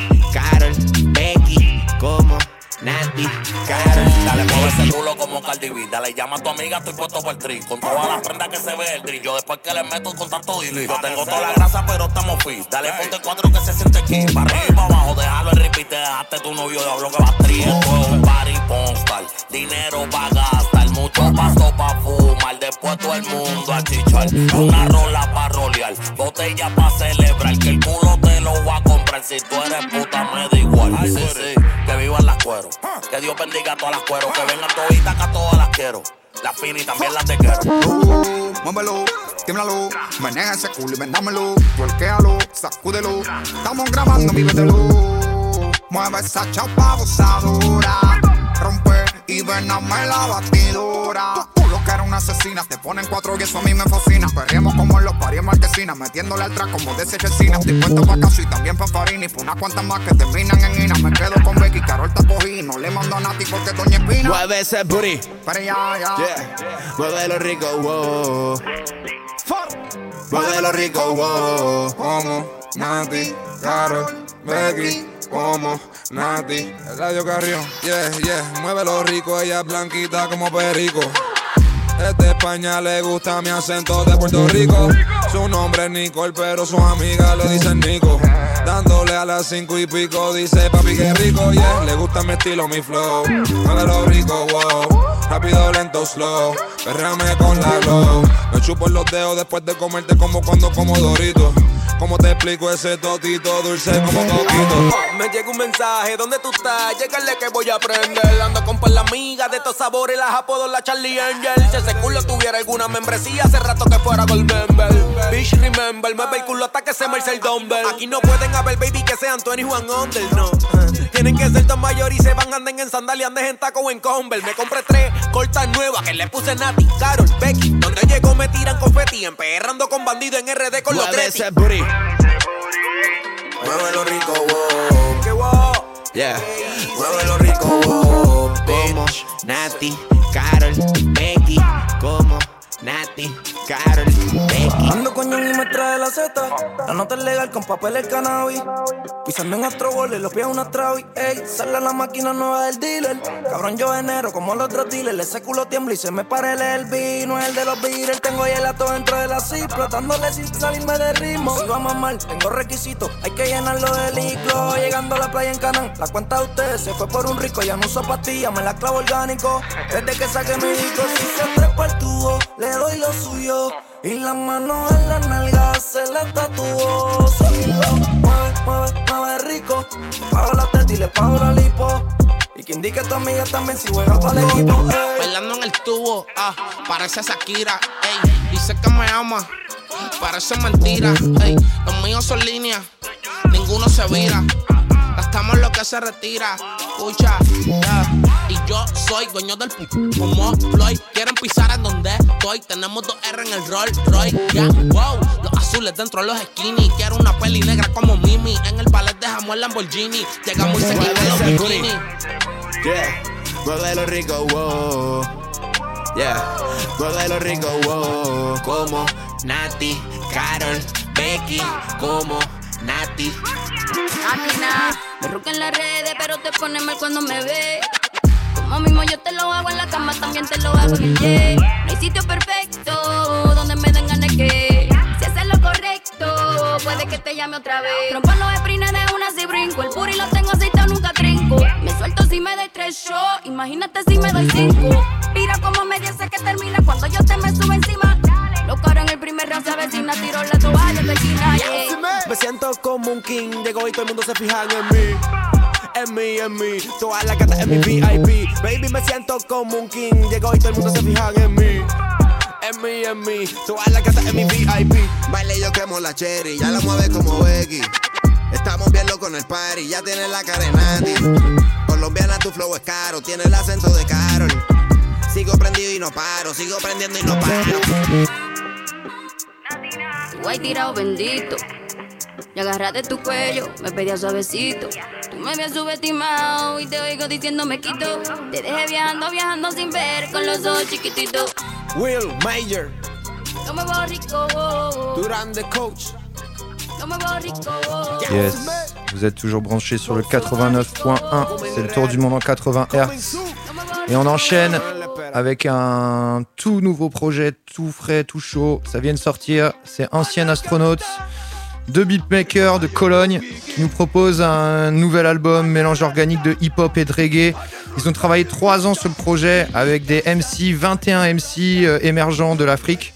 S8: Dale, mueve ese culo como Cardi B. Dale, llama a tu amiga, estoy puesto por el tri. Con todas las prendas que se ve el tri. Yo después que le meto con tanto dili. Yo tengo toda la grasa, pero estamos fit. Dale, ponte cuatro que se siente aquí. Para arriba para abajo, déjalo en repeat. Te dejaste tu novio de hablo que va a tri. Esto es un party postal. Dinero pa' gastar. Mucho pasto pa' fumar. Después todo el mundo a chichar. Una rola pa' rolear. Botella pa' celebrar. Que el culo te lo voy a Si tú eres puta, me da igual. Sí, sí, que vivan las cueros. Que Dios bendiga a todas las cueros. Que vengan toditas que a todas las quiero. Las finas y también las te quiero.
S10: Muévelo, tímblalo, maneja ese culo y vendámelo, volquéalo, sacúdelo. Estamos grabando, vívetelo. Mueve esa chapa abusadora, y vename la batidora. que era una asesina. Te ponen cuatro y eso a mí me fascina. Perriemos como en los paris en marquesina. Metiéndole al track como de Chesina. Estoy puesto pa' caso y también pa' Farini. Pa' unas cuantas más que terminan en Ina. Me quedo con Becky, Carol te cogí. No le mando a Nati porque Doña Espina.
S9: Mueve ese booty.
S10: Pero ya, ya.
S9: Yeah. Muévelo rico, wow. Muévelo rico, wow.
S11: Como Nati, Carol, Becky, como Nati. Radio Carrión, yeah, yeah. Muévelo rico, ella es blanquita como perico. Es de España, le gusta mi acento de Puerto Rico. Su nombre es Nicole, pero sus amigas le dicen Nico. Dándole a las cinco y pico, dice papi que rico, yeah. Le gusta mi estilo, mi flow. Muévelo rico, wow. Rápido, lento, slow. Perréame con la glow. Me chupo los dedos después de comerte como cuando como Dorito. ¿Cómo te explico ese totito dulce como coquito?
S12: Me llega un mensaje, ¿dónde tú estás? Llegale que voy a aprender. Ando con la amiga de estos sabores, las apodo la Charlie Angel. Si ese culo tuviera alguna membresía, hace rato que fuera Gold Member. Bitch, remember, mueve el culo hasta que se me el dumbbell. Aquí no pueden haber baby que sean 21 under, no. Tienen que ser tan mayor y se van, anden en sandalia, anden en taco o en Converse. Me compré tres cortas nuevas que le puse Nati, Carol, Becky. Donde llego me tiran confeti, emperrando con bandido en RD con los
S9: Mueve
S12: tres.
S9: ese booty.
S12: Muévelo rico, wow. Que wow.
S9: Yeah.
S12: Muévelo rico, wow.
S9: Como Nati, Carol, Becky. Como Nati, Carol.
S12: Ando con y me trae la Z. La nota es legal con papel el cannabis. Pisando en otro bole, los pies una travi. Ey, sale la máquina nueva del dealer. Cabrón, yo enero como los otros dealers. Ese culo tiembla y se me para el el vino. El de los beaters. Tengo hielato dentro de la zip. Explotándole sin salirme de ritmo. Si va a mamar, tengo requisitos. Hay que llenarlo de licro. Llegando a la playa en Canán. La cuenta de ustedes se fue por un rico. Ya no uso pastillas, me la clavo orgánico. Desde que saqué mi disco, si se el tubo, lo suyo. Y la mano en la nalga se la tatuó. Si lo mueve, mueve, mueve rico. Pago la teta y le pago la lipo. Y que indique a tu amiga también si juega para el equipo.
S13: Bailando en el tubo, ah, parece Shakira, ey, dice que me ama, parece mentira, ey, los míos son líneas, ninguno se vira, gastamos lo que se retira, escucha, yeah. y yo soy dueño del pu, como Floyd, quieren pisar en donde estoy, tenemos dos R en el Roll Royce, yeah, wow, los azules dentro de los skinny, quiero una peli negra como Mimi, en el ballet dejamos el Lamborghini, llegamos y se quitan los bikini.
S9: Yeah. Muévelo rico, wow. Yeah. Muévelo rico, wow. Como Nati, Carol, Becky. Como Nati.
S14: Máquina, me roca en las redes, pero te pone mal cuando me ve. Como mismo yo te lo hago en la cama, también te lo hago en el. No hay sitio perfecto donde me den ganas que. Si haces lo correcto, puede que te llame otra vez. Trompo los sprines de una si brinco. El puri lo tengo aceitado, nunca trinco. Me suelto si me doy tres shows. Imagínate si me doy cinco. Mira cómo me dice que termina cuando yo te me subo encima. En el primer round se avecina, tiro la toalla de esquina. yeah.
S12: Me siento como un king, llego y todo el mundo se fijan en mí. En mí, en mí, todas las gatas en mi VIP. Baby, me siento como un king, llego y todo el mundo se fijan en mí. En mí, en mí, todas las gatas en mi VIP.
S9: Baile yo quemo la cherry, ya la mueve como Becky. Estamos bien locos en el party, ya tienes la cara de Nati. Colombiana, tu flow es caro, tiene el acento de Carol. Sigo prendido y no paro, sigo prendiendo y no paro.
S14: Tu guay tirado bendito. Y agarraste tu cuello, me pedías suavecito. Tú me habías subestimado y te oigo diciendo me quito. Te dejé viajando, viajando sin ver con los ojos chiquititos.
S12: Will Major,
S14: No me voy rico, oh, oh.
S12: Durán the coach.
S14: no me voy rico. oh.
S3: Yes, vous êtes toujours branchés sur le 89.1, c'est le tour du monde en 80 Hz. Et on enchaîne avec un tout nouveau projet, tout frais, tout chaud. Ça vient de sortir, c'est Ancien Astronaute, deux beatmakers de Cologne qui nous proposent un nouvel album, mélange organique de hip-hop et de reggae. Ils ont travaillé trois ans sur le projet avec des MC, 21 MC émergents de l'Afrique.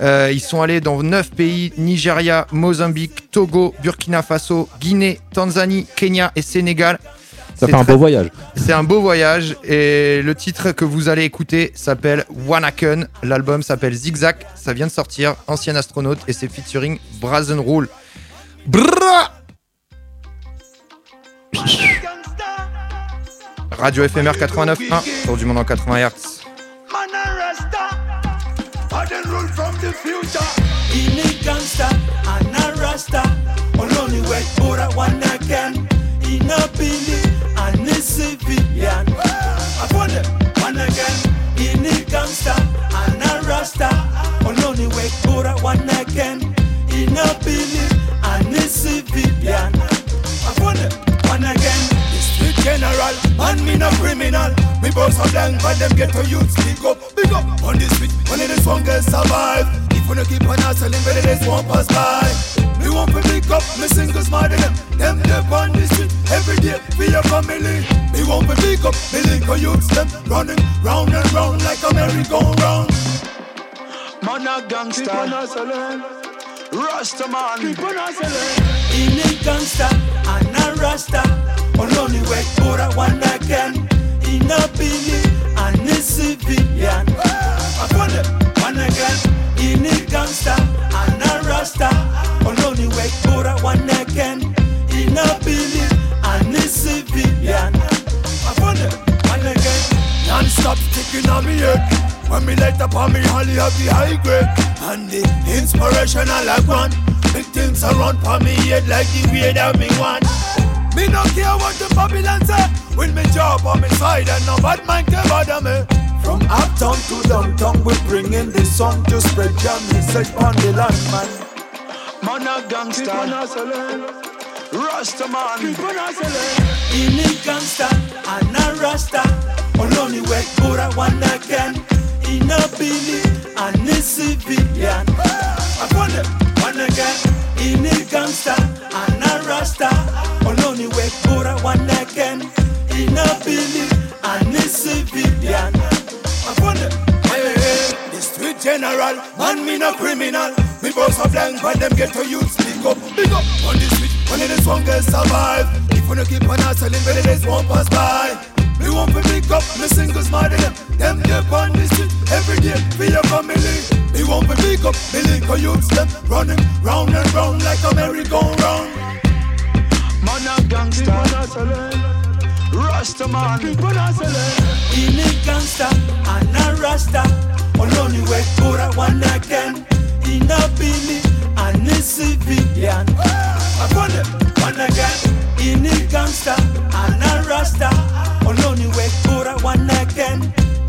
S3: Euh, ils sont allés dans 9 pays Nigeria, Mozambique, Togo, Burkina Faso, Guinée, Tanzanie, Kenya et Sénégal.
S2: Ça
S3: C'est
S2: fait un beau voyage.
S3: C'est un beau voyage et le titre que vous allez écouter s'appelle Wanaken. L'album s'appelle Zigzag. Ça vient de sortir, Ancien Astronaute et c'est featuring Brazen Rule. Radio FMR 89.1, tour du monde en 80 Hz.
S15: Man a rasta,
S16: future. In a gangster and a rasta. Only way for a one again. In a Billy and a civilian. I want it one again. In a gangster and a rasta. Only way for a one again. In a Billy and a civilian. I want it one again. The street general, man me no criminal. Me boss a blank, but them get to youth speak up, big up on the street. Only this one girl survive. If you no keep on hustling, better this one pass by. Me want to pick up me singles more than them. Them live on the street every day for your family. Me want to pick up me link youths them running round and round like a merry-go-round. Man a gangster, on. Rasta man, on. In a gangster and a rasta. Only way for a one again. In a Billy and a civilian. I want it one again. In a gangster and a rasta. Only way for a one again. In a Billy and a civilian. Non-stop sticking on me head. When me light up on me holly of the high grade. And the inspiration I like one. Big things around for me head like the way that me want. Me no care what the Babylon say. With me job on me side and no bad man can bother me. From uptown to downtown we bringing the song to spread your message on the land man Man a gangster Keep on hustling Rasta man Keep on hustling In a gangster and a rasta. Only way for a one again. In a Billy and a civilian. I want it one again. In a gangster and a rasta. Only way for a one again. In a Billy and a civilian. I want general Man me no criminal Me boss a blank but them get to youth speak up Big up on the street Only this one girl survive If you no keep on hustling better this won't pass by We won't be pick up me singles than them. Them get on the street every day for your family. We won't be pick up me link of youths them running round and round like a merry-go-round. Man a gangster, Rasta man, in a gangster and a Rasta. Only way for a one again. In a Billy and a civilian. I want it one again. In a gangster and a Rasta. Only way for a one again.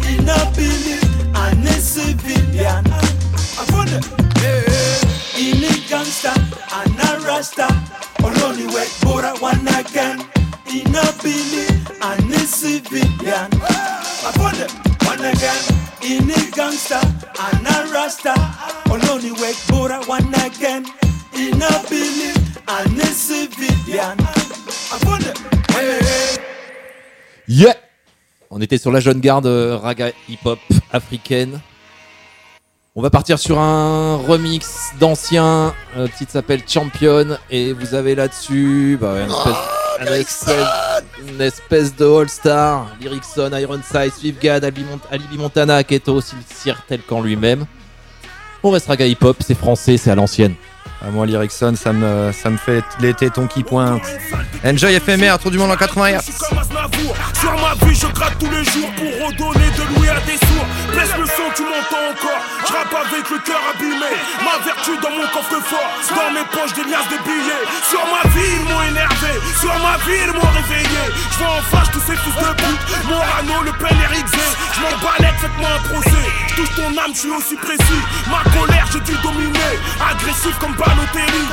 S16: In a Billy and a civilian. I want it. Yeah. In a gangster and a Rasta. Only way for a one again. In a Billy and a civilian. I want it. One again. In a gangster and a Rasta. Only way for a one again. In a Billy and a civilian. I want it. Hey.
S2: Yeah On était sur la jeune garde euh, raga hip-hop africaine. On va partir sur un remix d'ancien. Le titre s'appelle Champion. Et vous avez là-dessus bah, une espèce- une espèce de All-Star. Lyricson, Ironside, Swiftgad, Ali, Mont-. Montana, Keto, aussi tel qu'en lui-même. On reste raga hip-hop, c'est français, c'est à l'ancienne.
S3: Ah, moi, l'Erickson, ça me, ça me fait les tétons qui pointent. Enjoy FMR, tour du monde en 80 Hz.
S17: comme Aznavour Sur ma vie je gratte tous les jours pour redonner de louer à des Baisse le son tu m'entends encore. Je avec le cœur abîmé. Ma vertu dans mon coffre-fort. Dans mes poches des liasses de billets. Sur ma vie ils m'ont énervé. Sur ma vie ils m'ont réveillé. Je vois en flash tous ces fils de pute. Morano, Le Pen, Eric Je m'en balèque, faites-moi un procès. Touche ton âme, je suis aussi précis. Ma colère j'ai dû dominer. Agressif comme Balotelli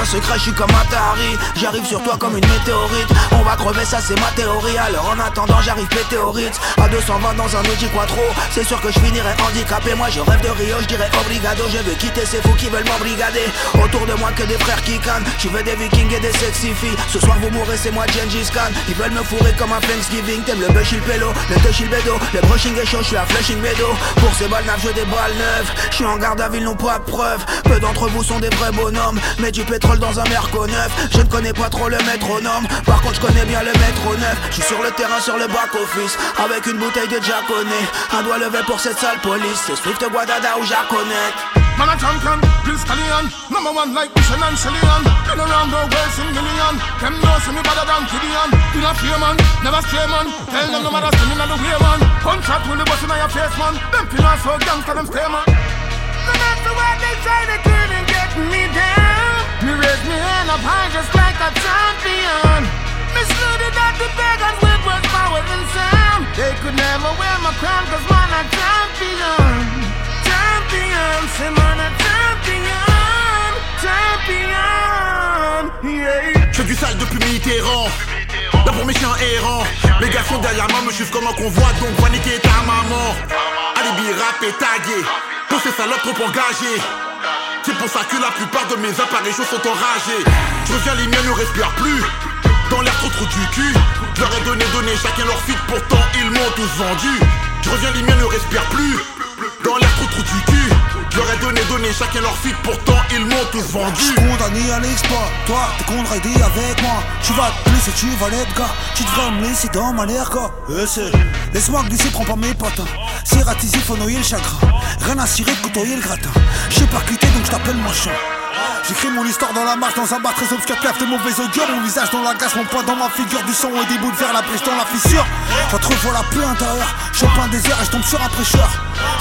S16: Un secret, je suis comme Atari J'arrive sur toi comme une météorite. On va crever, ça c'est ma théorie. Alors en attendant j'arrive Ritz À 220 dans un Audi Quattro. C'est sûr que je finirai handicapé. Moi je rêve de Rio, je dirais obrigado Je veux quitter ces fous qui veulent m'embrigader. Autour de moi que des frères qui cannent Tu veux des vikings et des sexy filles. Ce soir vous mourrez, c'est moi Gengis Khan. Ils veulent me fourrer comme un Thanksgiving. T'aimes le bush, le pélo, le touch, le bédo Le brushing est chaud, je suis à Flushing Meadow. Pour ces balles je des balles neuves Je suis en garde à ville, non pas de preuves Peu d'entre vous sont des vrais bonhommes. Mais du pétrole dans un merco neuf. Je ne connais pas trop le métronome. Par contre je connais bien le métro neuf. Je suis sur le terrain sur le back office Avec une bouteille de Jaconé Un doigt levé pour cette sale police. C'est Swift Guadada ou Jaconet.
S18: Man a champion, Prince Callion Number one like Mission and Cillian Been around the world in million. Them know see me better than Gideon. Been a fear man, never stray man. Tell them no matter standing on the way man. Contract with the bus in your face man. Them pillars so gangster them stay man. To matter what they say, they couldn't get me down. They could never wear my crown, champion. Champion.
S19: Je fais du sale depuis Mitterrand. D'abord mes chiens errants. Les gars derrière moi, me suivent comme un convoi, donc va niquer ta maman. Alibi rap et tagué. Tous ces salopes trop engagés. C'est pour ça que la plupart de mes apparitions sont enragées. Je reviens, les miens ne respirent plus. Dans l'air trop trop du cul. Je leur ai donné, donné chacun leur fit, pourtant ils m'ont tous vendu. Je reviens, les miens ne respirent plus. Dans l'air trop trop du cul. Je leur ai donné, donné chacun leur fit, pourtant ils m'ont tous vendu.
S20: Condamné à l'exploit, toi t'es condamné avec moi. Tu vas te blesser, tu vas l'être gars. Tu devrais me laisser dans ma l'air gars. Euh, Laisse-moi glisser, prends pas mes patins C'est ratisé, faut noyer le chagrin. Rien à cirer, côtoyer le gratin. J'ai pas quitté donc j't'appelle machin J'écris mon histoire dans la marche, dans un bar très obscur, clave de mauvais augure Mon visage dans la glace, mon poing dans ma figure Du sang et des bouts de verre, la brèche dans la fissure. J'entrevois la plaie intérieure, je un désert et je tombe sur un prêcheur.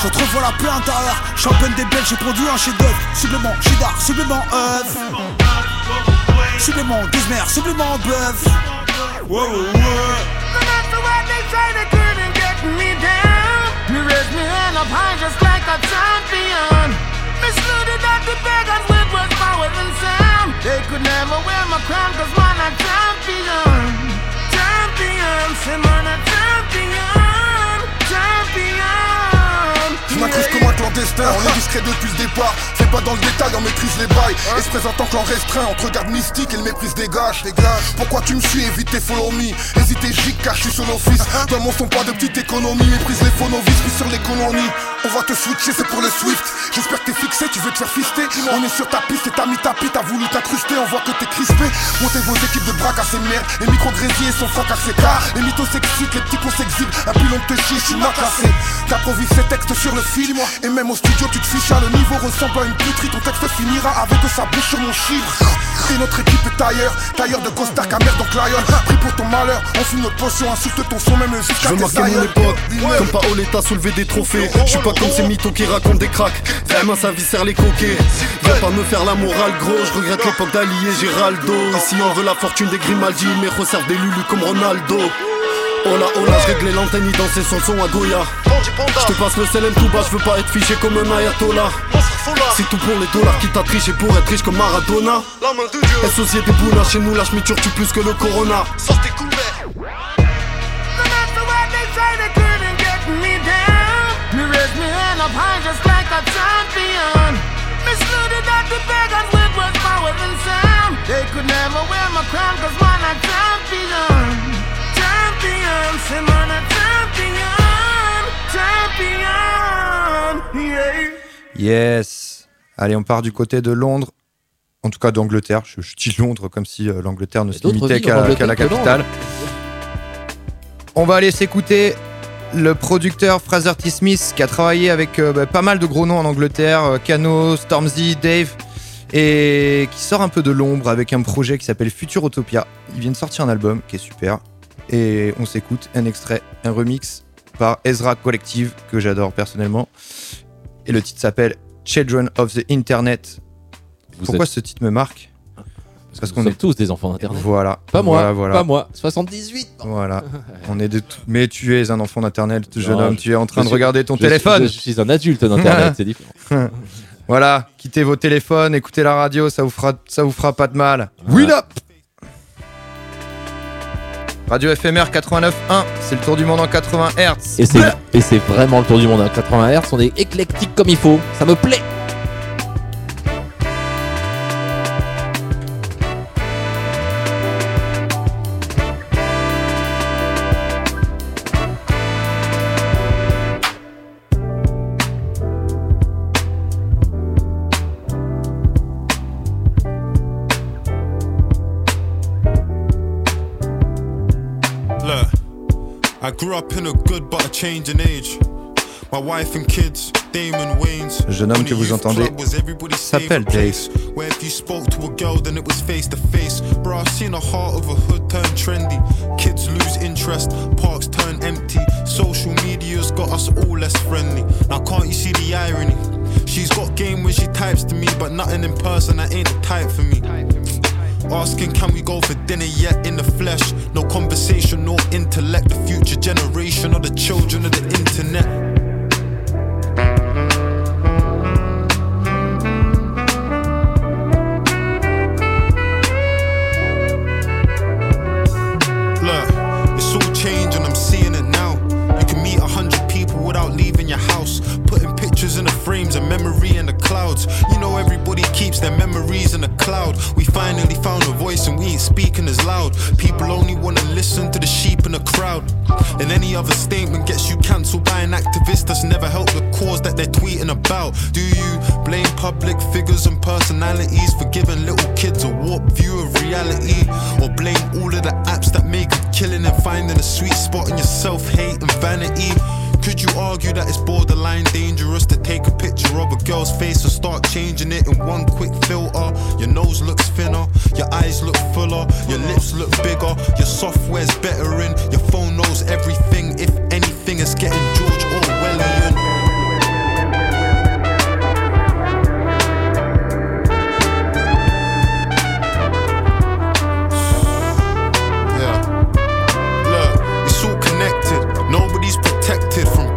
S20: J'entrevois la plaie intérieure, champagne des belles, j'ai produit un chef d'œuvre Supplément, cheddar, supplément œuf Supplément, dismer, supplément bœuf. Wow, wow,
S18: high just like a champion. The with They could never wear my crown, cause man, a champion. Champion, say man, a champion. Champion.
S21: Je m'incruste comme un clandestin, on est discret depuis le départ pas dans le détail, on maîtrise les bails. Et se présente en clan restreint, entre garde mystique et le méprise dégage Pourquoi tu me suis, évite tes follow me. Hésitez gic car je suis sur l'office Dans mon son pas de petite économie, méprise les faux novices Puis sur l'économie, on va te switcher, c'est pour le Swift. J'espère que t'es fixé, tu veux te faire fister. On est sur ta piste et t'as mis ta pite, t'as voulu t'incruster. On voit que t'es crispé, montez vos équipes de braque à ces merdes. Les micro-grésiers sont frac à ces cas Les mythos s'excitent, les petits cons s'exhibent Un pilon te chie, je suis mal classé. T'improvises ces textes sur le film Et même au studio tu te fiches à le niveau ressemble à une Ton texte finira avec sa bouche sur mon chiffre. Et notre équipe est tailleur Tailleur de costard camère donc lion. Pris pour ton malheur, on fume notre potion Insulte ton son même
S22: Je
S21: jusqu'à
S22: veux
S21: tes
S22: marquer mon époque. Comme Paoletta soulever des trophées. Je suis pas comme ces mythos qui racontent des cracks. Vraiment sa vie les coquets. Viens pas me faire la morale gros. Je regrette l'époque d'Ali et Géraldo. Ici on veut la fortune des Grimaldi Mais resserve des Lulu comme Ronaldo Hola hola je règle l'antenne il danser son son à Goya. Je te passe le CLM tout bas Je veux pas être fiché comme un ayatollah. C'est tout pour les dollars qui t'a triché pour être riche comme Maradona. La société boula chez nous la schmiture tue plus que le corona. Sortez couverts.
S18: No matter what they say, they couldn't get me down. Me raise me hand up high just like a champion. Me slew the dirty pagans with words, power, and sound. They could never wear my crown, cause champion. Champion. Champion, yeah.
S3: Yes. Allez, on part du côté de Londres. En tout cas d'Angleterre. Je, je dis Londres comme si euh, l'Angleterre ne se limitait qu'à la capitale. On va aller s'écouter le producteur Fraser T. Smith qui a travaillé avec euh, bah, pas mal de gros noms en Angleterre, euh, Kano, Stormzy, Dave, et qui sort un peu de l'ombre avec un projet qui s'appelle Future Utopia. Il vient de sortir un album qui est super. Et on s'écoute un extrait, un remix par Ezra Collective que j'adore personnellement. Et le titre s'appelle Children of the Internet.
S2: Vous
S3: Pourquoi
S2: êtes-
S3: ce titre me marque
S2: Parce qu'on est tous des enfants d'Internet.
S3: Voilà.
S2: Pas moi,
S3: Voilà, voilà.
S2: pas moi. 78.
S3: Voilà. *laughs* On est de tout- Mais tu es un enfant d'Internet, jeune homme.
S2: je-
S3: Tu es en train
S2: je
S3: de
S2: suis-
S3: regarder ton
S2: je suis-
S3: téléphone.
S2: je suis un adulte d'Internet, *laughs* c'est différent.
S3: Voilà. Quittez vos téléphones, écoutez la radio, ça vous fera, ça vous fera pas de mal. Oui up Radio FMR 89.1, c'est le tour du monde en 80 Hz.
S2: Et c'est, vraiment le tour du monde à 80 Hz. On est éclectique comme il faut. Ça me plaît.
S23: Trendy. Kids lose interest, parks turn empty. Social media's got us all less friendly. Now, can't you see the irony? She's got game when she types to me, but nothing in person, that ain't the type for me. Asking, can we go for dinner yet in the flesh? No conversation, no intellect. The future generation of the children of the internet. Pictures in the frames, a memory in the clouds. You know everybody keeps their memories in the cloud. We finally found a voice and we ain't speaking as loud. People only wanna listen to the sheep in the crowd. And any other statement gets you cancelled by an activist that's never helped the cause that they're tweeting about. Do you blame public figures and personalities for giving little kids a warped view of reality? Or blame all of the apps that make a killing and finding a sweet spot in your self hate and vanity? Could you argue that it's borderline dangerous to picture a girl's face and start changing it in one quick filter? Your nose looks thinner, your eyes look fuller, your lips look bigger, your software's better in, your phone knows everything. If anything, it's getting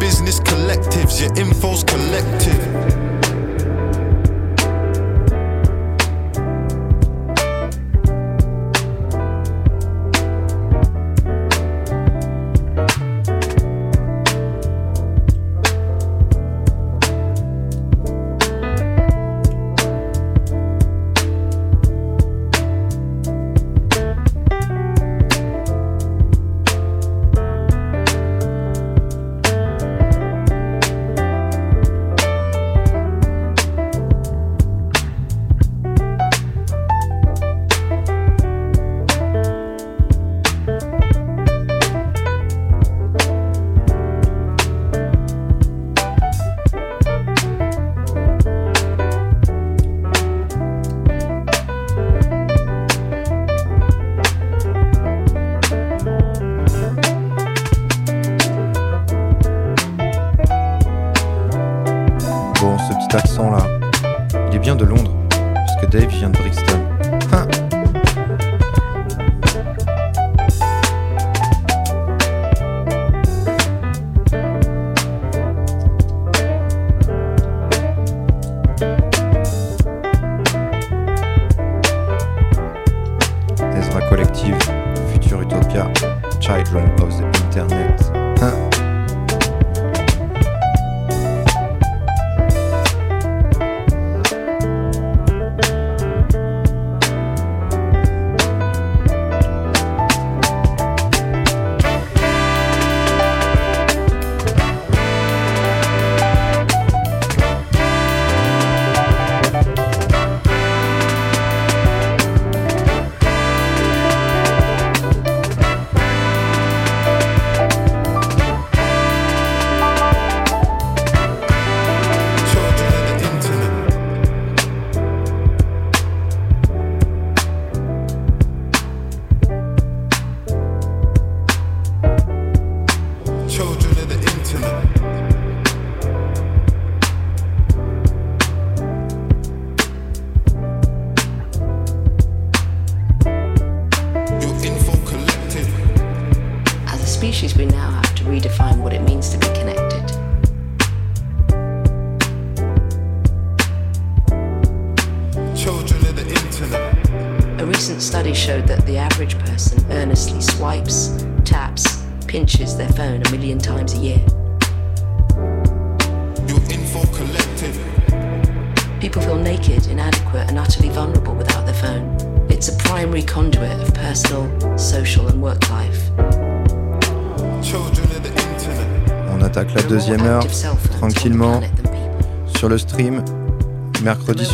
S23: business collectives. Your info's collected.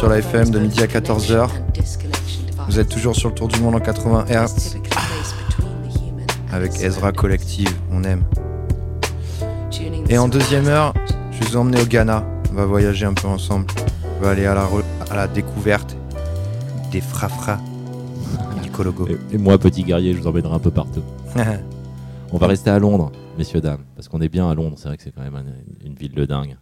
S3: Sur la FM de midi à 14h. Vous êtes toujours sur le tour du monde en 80 Hz avec Ezra Collective, on aime. Et en deuxième heure, je vous ai emmené au Ghana. On va voyager un peu ensemble. On va aller à la, re- à la découverte des frafras du.
S2: Et, et moi, petit guerrier, je vous emmènerai un peu partout. *laughs* On va rester à Londres, messieurs, dames, parce qu'on est bien à Londres. C'est vrai que c'est quand même un- une ville de dingue.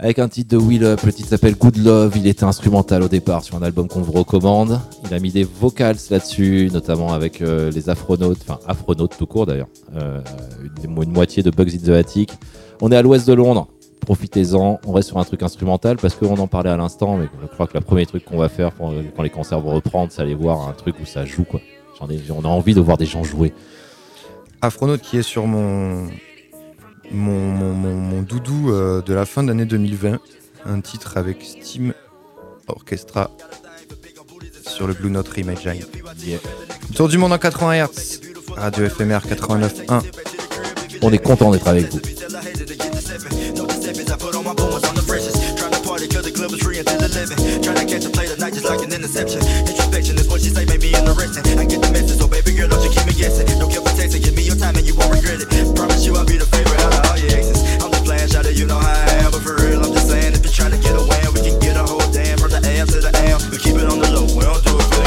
S2: Avec un titre de Will Up. Le titre s'appelle Good Love. Il était instrumental au départ sur un album qu'on vous recommande. Il a mis des vocals là-dessus, notamment avec euh, les Afronautes, enfin Afronautes tout court d'ailleurs, euh, une, moitié de Bugs in the Attic. On est à l'ouest de Londres. Profitez-en, on reste sur un truc instrumental parce qu'on en parlait à l'instant, mais je crois que le premier truc qu'on va faire quand les concerts vont reprendre, c'est aller voir un truc où ça joue quoi. On a envie de voir des gens jouer.
S3: Afronaut qui est sur mon, mon, mon, mon- mon doudou euh, de la fin d'année 2020. Un titre avec Steam Orchestra sur le Blue Note Remake Giant. Tour du monde en 80 Hz. Radio FMR 89.1.
S2: On est content d'être avec vous.
S24: Trying to catch a play tonight just like an interception. Introspection is what she say, made me interesting. I get the message, so baby girl, don't you keep me guessing. Don't care for tasting, give me your time and you won't regret it. Promise you I'll be the favorite out of all your exes. I'm just playing, shout you know how I am, but for real, I'm just saying if you're trying to get away, we can get a whole damn from the AM to the AM. We keep it on the low, we don't do it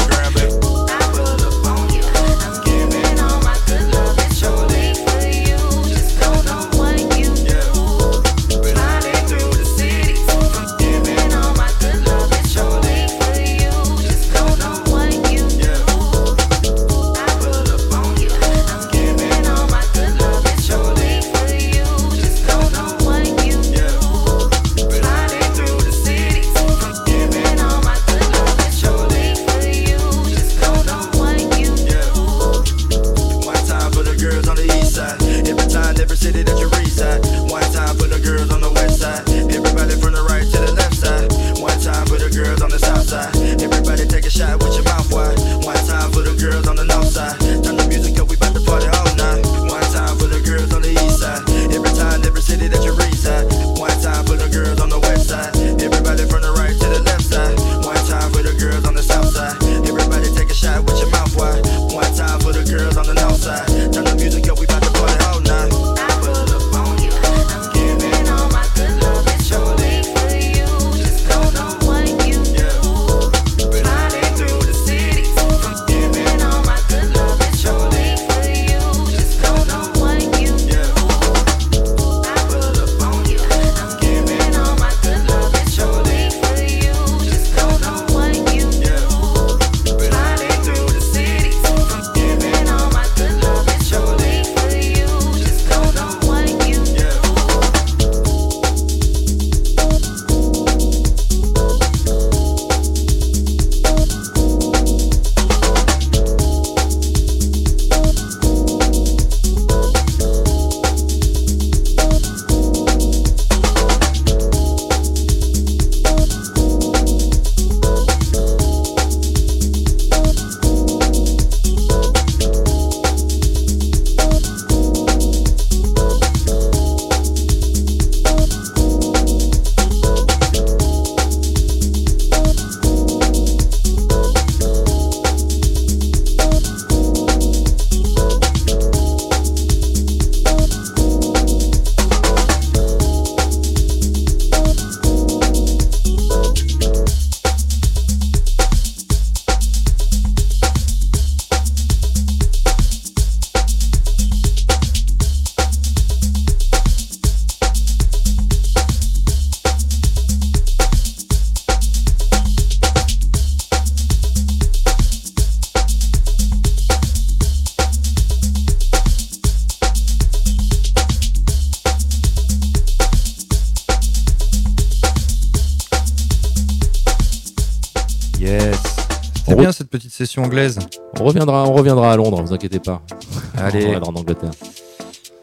S3: session anglaise.
S2: On reviendra, on reviendra à Londres, vous inquiétez pas.
S3: Allez.
S2: On reviendra en Angleterre.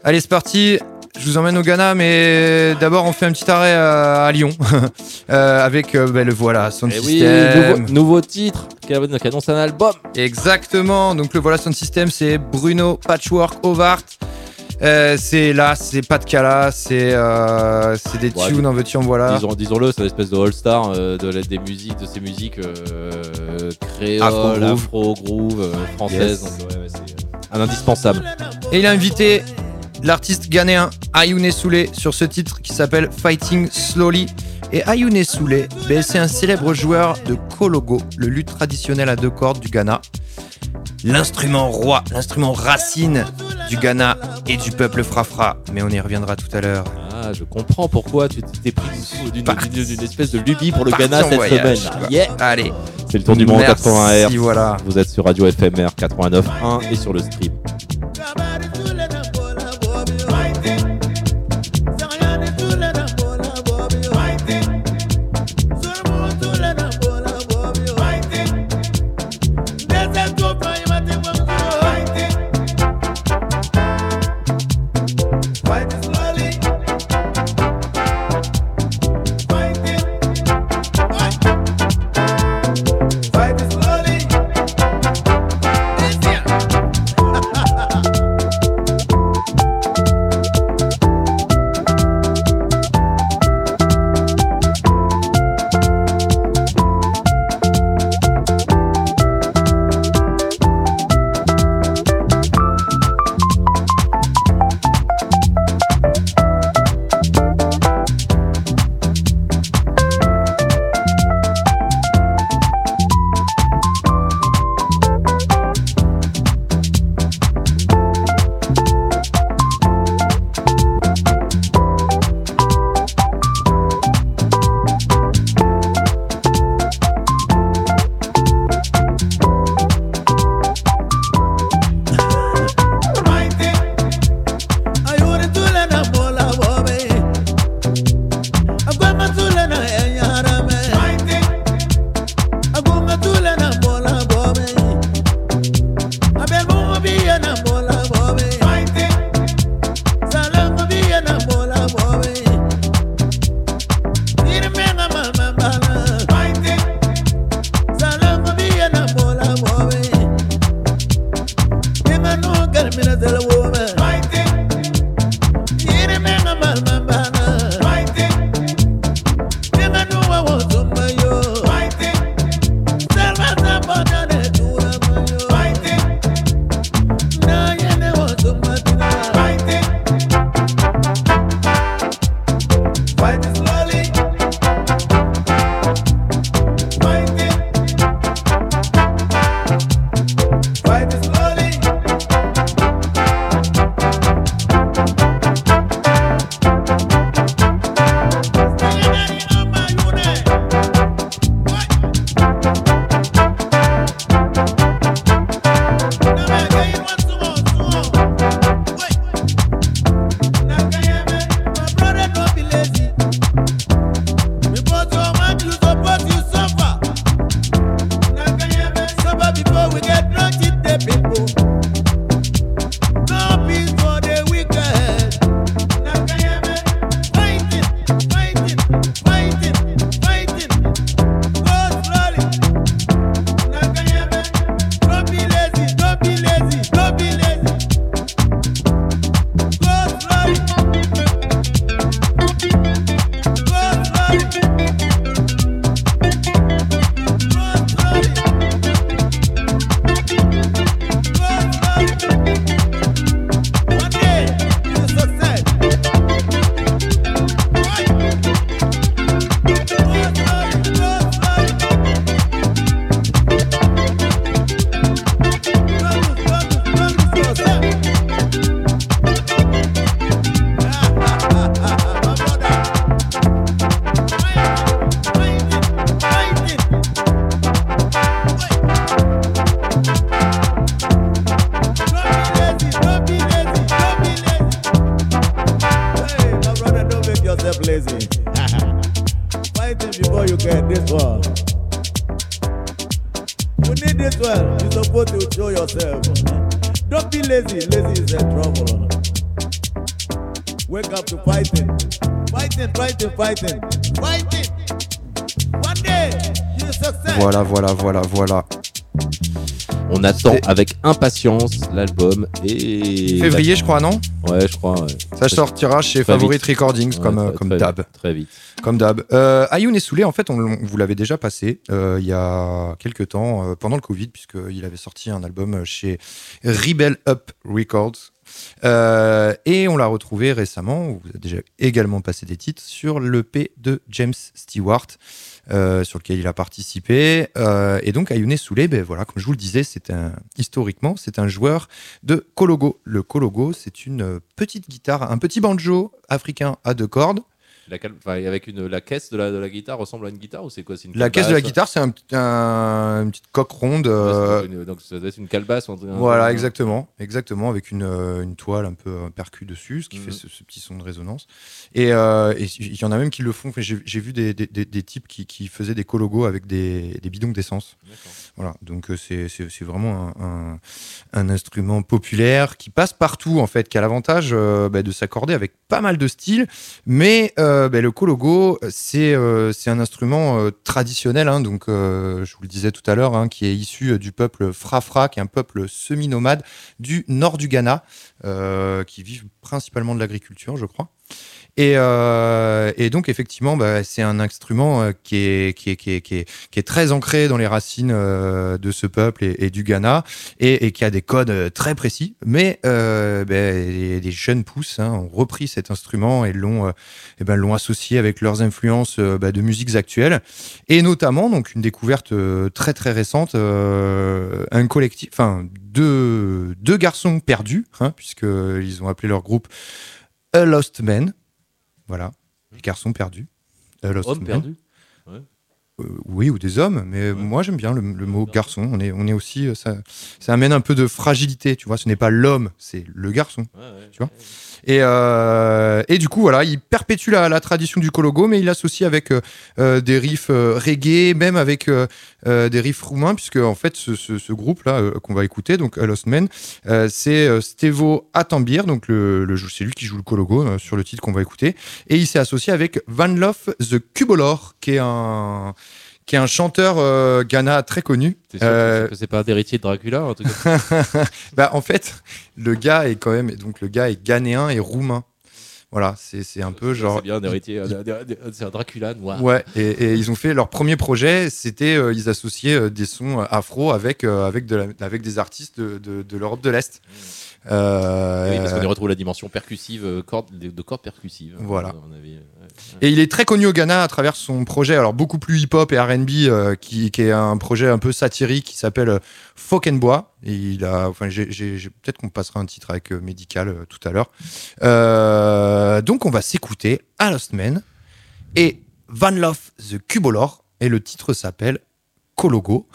S3: Allez, c'est parti. Je vous emmène au Ghana, mais d'abord on fait un petit arrêt à, à Lyon *laughs* Euh, avec euh, ben, le voilà Sound
S2: Eh oui,
S3: System.
S2: nouveau, nouveau titre qui annonce un album.
S3: Exactement. Donc le voilà Sound System, c'est Bruno Patchwork Ovart. Euh, c'est là, c'est pas de cala, c'est euh, c'est des
S2: Ouais,
S3: tunes en veux-tu en voilà.
S2: Disons, disons-le, c'est l'espèce de all-star euh, de la- des musiques, de ces musiques créoles,
S3: Afro-groove.
S2: euh, françaises.
S3: Yes.
S2: Donc, ouais, ouais, c'est un indispensable.
S3: Et il a invité l'artiste ghanéen Ayoune Soulé sur ce titre qui s'appelle Fighting Slowly. Et Ayoune Soulé, ben, c'est un célèbre joueur de kologo, le luth traditionnel à deux cordes du Ghana. L'instrument roi, l'instrument racine du Ghana et du peuple frafra. Mais on y reviendra tout à l'heure.
S25: Ah, je comprends pourquoi tu t'es pris d'une- espèce de lubie pour le
S3: Parti
S25: Ghana cette
S3: voyage,
S25: semaine. Yeah.
S3: Allez.
S25: C'est le tour du monde
S3: Merci,
S25: 80 R.
S3: voilà.
S25: Vous êtes sur Radio FMR 89.1 et sur le stream.
S26: Fighting, fighting, fighting. Fighting. One day, you success.
S3: Voilà, voilà, voilà, voilà.
S25: On attend avec impatience l'album et.
S3: Février, je crois, non
S25: Ouais, je crois. ouais.
S3: Ça sortira chez
S25: Très
S3: Favorite
S25: vite.
S3: Recordings,
S25: Ouais,
S3: comme, euh,
S25: très-
S3: comme d'hab.
S25: vite, Très vite.
S3: Comme d'hab. Euh, Ayoun et Soulé, en fait, on, on vous l'avait déjà passé euh, il y a quelques temps, euh, pendant le Covid, puisqu'il avait sorti un album chez Rebel Up Records. Euh, et on l'a retrouvé récemment, vous avez déjà également passé des titres, sur l'EP de James Stewart, euh, sur lequel il a participé. Euh, et donc Ayune Soulé, ben voilà, comme je vous le disais, historiquement, c'est un joueur de kologo. Le kologo, c'est une petite guitare, un petit banjo africain à deux cordes.
S2: La, cal- enfin, avec une, la caisse de la, de la guitare ressemble à une guitare ou c'est quoi? Une
S3: La caisse de la guitare, c'est un, un- une petite coque ronde. Euh,
S2: une- donc ça doit être une calebasse. un un-
S3: Voilà,
S2: un-
S3: exactement, exactement, avec une, euh, une toile un peu euh, percue dessus, ce qui
S2: Mhm.
S3: fait ce, ce petit son de résonance. Et euh, il y en a même qui le font. J'ai vu des, des- des- des types qui, qui faisaient des cologos avec des, des bidons d'essence. Donc euh, c'est vraiment un, instrument populaire qui passe partout en fait, qui a l'avantage euh, bah, de s'accorder avec pas mal de styles. Mais euh, bah, le kologo, c'est un instrument traditionnel, hein, donc je vous le disais tout à l'heure, hein, qui est issu du peuple Frafra, qui est un peuple semi-nomade du nord du Ghana, qui vivent principalement de l'agriculture, je crois. Et, euh, et donc, effectivement, bah, c'est un instrument euh, qui, est, très ancré dans les racines euh, de ce peuple et, du Ghana, et, qui a des codes très précis. Mais euh, bah, les, jeunes pousses hein, ont repris cet instrument et l'ont ben, associé avec leurs influences bah, de musiques actuelles. Et notamment, donc, une découverte très très récente, un collectif, enfin, deux, deux garçons perdus, hein, puisqu'ils ont appelé leur groupe A Lost Men. Voilà, les garçons perdus. A Lost
S2: Hommes
S3: Men.
S2: perdus Ouais.
S3: Euh, oui, ou des hommes, mais moi j'aime bien le, le mot garçon. On est, on est aussi, euh, ça, ça amène un peu de fragilité, tu vois. Ce n'est pas l'homme, c'est le garçon, tu vois. Et, euh, et du coup, voilà, il perpétue la, la tradition du kologo, mais il l'associe avec euh, des riffs reggae, même avec euh, des riffs roumains, puisque en fait, ce, ce- ce groupe-là qu'on va écouter, donc A Lost Men, c'est Stevo Atambir, donc le, le, c'est lui qui joue le kologo sur le titre qu'on va écouter, et il s'est associé avec Van Love the Cubolor, qui est un qui est un chanteur euh, Ghana très connu.
S2: Que
S3: Euh,
S2: c'est- c'est pas un héritier de Dracula truc comme ça
S3: bah, en fait, le gars est quand même donc le gars est ghanéen et roumain. Voilà, c'est c'est un peu genre.
S2: C'est bien un héritier, c'est un Dracula noir.
S3: Ouais, et, et ils ont fait leur premier projet, c'était euh, ils associaient euh, des sons afro avec avec de la- avec des artistes de, l'Europe de l'Est.
S2: Oui, parce qu'on y retrouve la dimension percussive, corde, de, de cordes percussives.
S3: Voilà. Et il est très connu au Ghana à travers son projet, alors beaucoup plus hip-hop et R&B, euh, qui, est un projet un peu satirique qui s'appelle euh, Folk and Bois. Et il a, enfin, peut-être qu'on passera un titre avec euh, Médical tout à l'heure. Donc on va s'écouter Lost Men et Van Love the Cubolor et le titre s'appelle Kologo.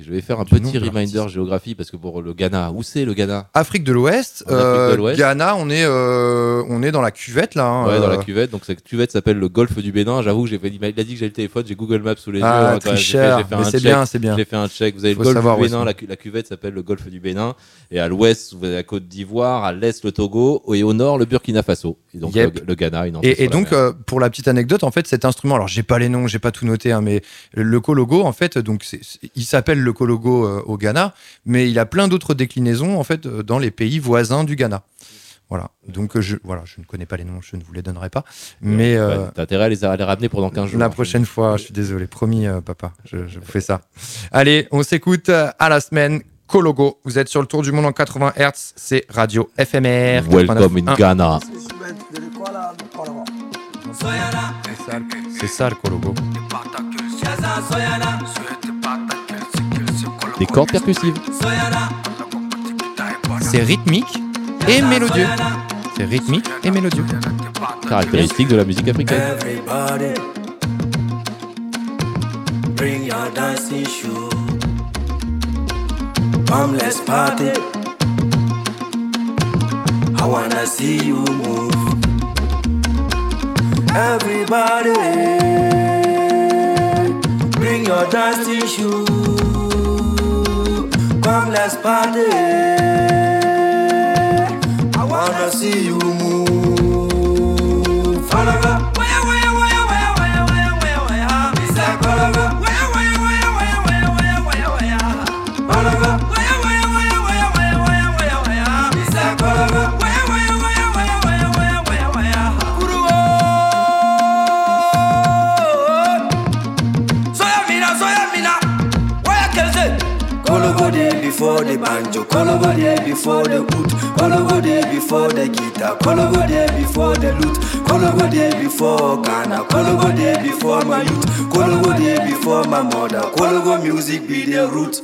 S2: Et je vais faire un
S3: Du
S2: petit
S3: de
S2: reminder géographie parce que pour le Ghana, où c'est le Ghana?
S3: Afrique de l'Ouest, euh. Ghana, on est, euh, on est dans la cuvette là. hein,
S2: Ouais, dans la
S3: euh,
S2: cuvette. Donc cette cuvette s'appelle le golfe du Bénin. J'avoue que j'ai fait, il a dit que j'ai le téléphone, j'ai Google Maps sous les
S3: Ah,
S2: yeux. hein, un
S3: c'est
S2: check.
S3: bien, c'est bien.
S2: J'ai fait un check. Vous avez
S3: Faut
S2: le golfe du Bénin. La, la cuvette s'appelle le golfe du Bénin. Et à l'ouest, vous avez la Côte d'Ivoire. À l'est, le Togo. Et au nord, le Burkina Faso. Et donc
S3: Yep.
S2: le, le Ghana, une
S3: Et, donc, euh, pour la petite anecdote, en fait, cet instrument, alors j'ai pas les noms, j'ai pas tout noté, hein, mais le kologo, en fait, donc il s'appelle le kologo euh, au Ghana, mais il a plein d'autres déclinaisons, en fait, euh, dans les pays voisins du Ghana. Voilà. Donc, euh, je, voilà, je ne connais pas les noms, je ne vous les donnerai pas. Mais
S2: Ouais,
S3: euh,
S2: T'as intérêt à les, à les ramener pendant 15 jours.
S3: la prochaine fois, je suis désolé, promis, euh, papa, je, je vous fais ça. Allez, on s'écoute à la semaine. Kologo, vous êtes sur le tour du monde en 80 Hz, c'est Radio FMR.
S2: Welcome in
S3: 89.1.
S2: Ghana.
S3: C'est ça le Kologo.
S2: Des cordes percussives.
S3: C'est rythmique et mélodieux. C'est rythmique et mélodieux.
S2: Caractéristique de la musique africaine.
S16: Everybody, bring your dancing shoe. Come, let's party. I wanna see you move. Everybody, bring your dancing shoe. Come, let's party. I wanna see you move. Follow before
S12: the banjo, call over there before the oud, over there before the guitar, call over there before the lute, call over there before Ghana, over there before my youth, call over there before my mother, call over music be the root.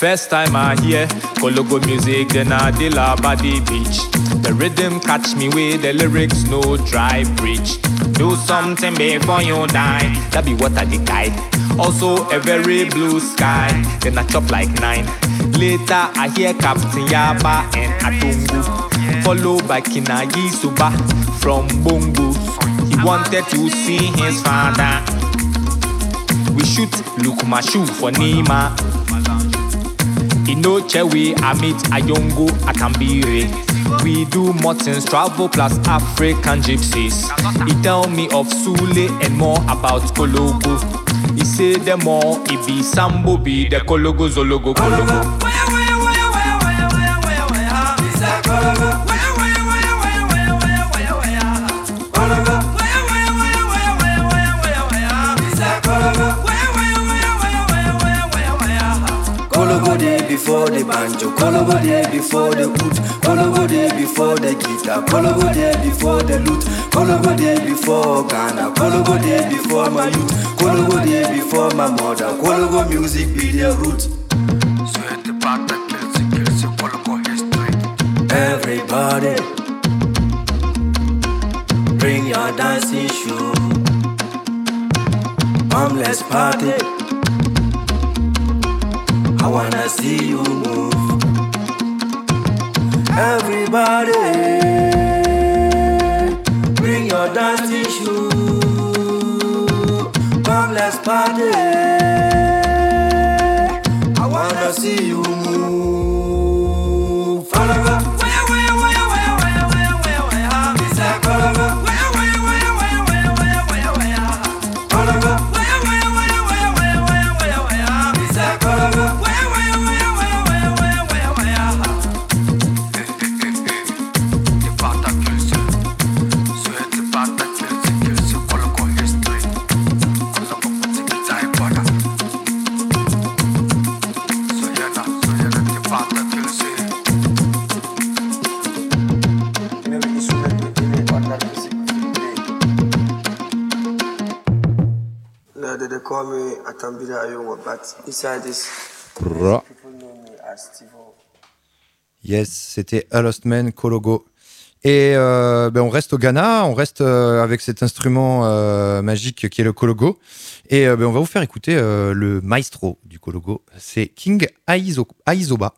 S27: First time I hear Kologo music, then I deal at the beach. The rhythm catch me with the lyrics, no dry preach. Do something before you die, that be what I the guide. Also a very blue sky, then I chop like nine. Later I hear Captain Yaba and Atungu, followed by Kinayi Suba from Bongo. He wanted to see his father. We shoot Lukumashu for Nima. Inoche we meet Ayongo Akambire. We do Martins travel plus African gypsies. He tell me of Sule and more about Kologo. He say them all, it be Sambo be the Kologo Zologo Kologo.
S12: The banjo, Kolobo there before the oud, Kolobo there before the guitar, Kolobo there before the lute, Kolobo there before Ghana, Kolobo there before my youth, Kolobo there before my mother, Kolobo music be the root. Everybody, bring your dancing shoe. Come, let's party. Wanna see you move. Everybody, bring your dancing shoe. Come, let's party. I wanna see you move.
S28: But inside this,
S3: Ra.
S28: people know me as Steve-O.
S3: Yes, c'était A Lost Man Kologo. Et euh, ben, on reste au Ghana, on reste euh, avec cet instrument euh, magique qui est le Kologo. Et ben, on va vous faire écouter le maestro du Kologo. C'est King Aizo- Aizoba.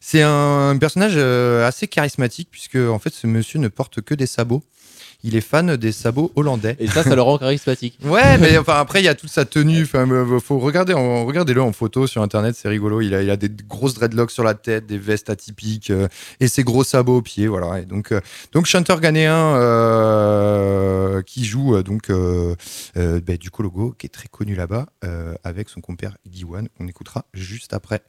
S3: C'est un, personnage assez charismatique puisque en fait ce monsieur ne porte que des sabots. Il est fan des sabots hollandais.
S2: Et ça, ça le rend charismatique. *laughs*
S3: Ouais, mais enfin après il y a toute sa tenue. Enfin, euh, faut regarder, en- regardez-le en photo sur internet, c'est rigolo. Il a, il a des grosses dreadlocks sur la tête, des vestes atypiques euh, et ses gros sabots aux pieds, voilà. Et donc, euh, donc chanteur ghanéen euh, qui joue euh, donc euh, euh, ben, du Kologo, qui est très connu là-bas, euh, avec son compère Giwan. On écoutera juste après.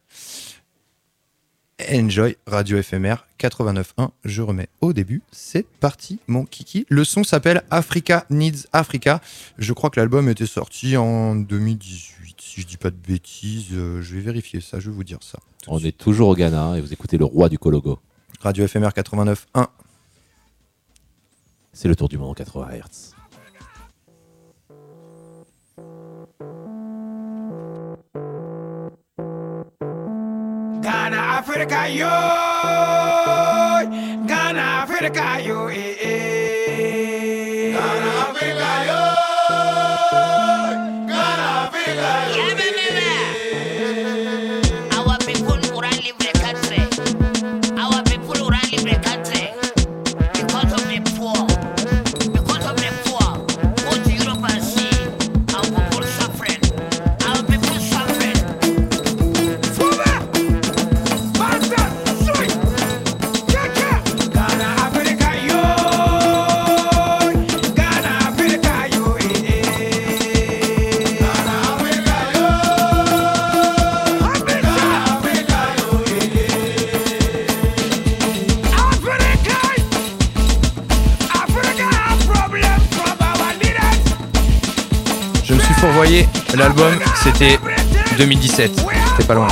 S3: Enjoy Radio FMR 89.1. Je remets au début. C'est parti, mon kiki. Le son s'appelle Africa Needs Africa. Je crois que l'album était sorti en 2018. Si je dis pas de bêtises, euh, je vais vérifier ça. Je vais vous dire ça.
S2: On est toujours au Ghana et vous écoutez le roi du Kologo.
S3: Radio FMR 89.1.
S2: C'est le tour du monde en 80 Hz.
S29: Africa, yo. Ghana, Africa, yo. Eh, eh. Ghana, Africa, yo.
S3: Fourvoyé. L'album, c'était 2017. C'était pas loin.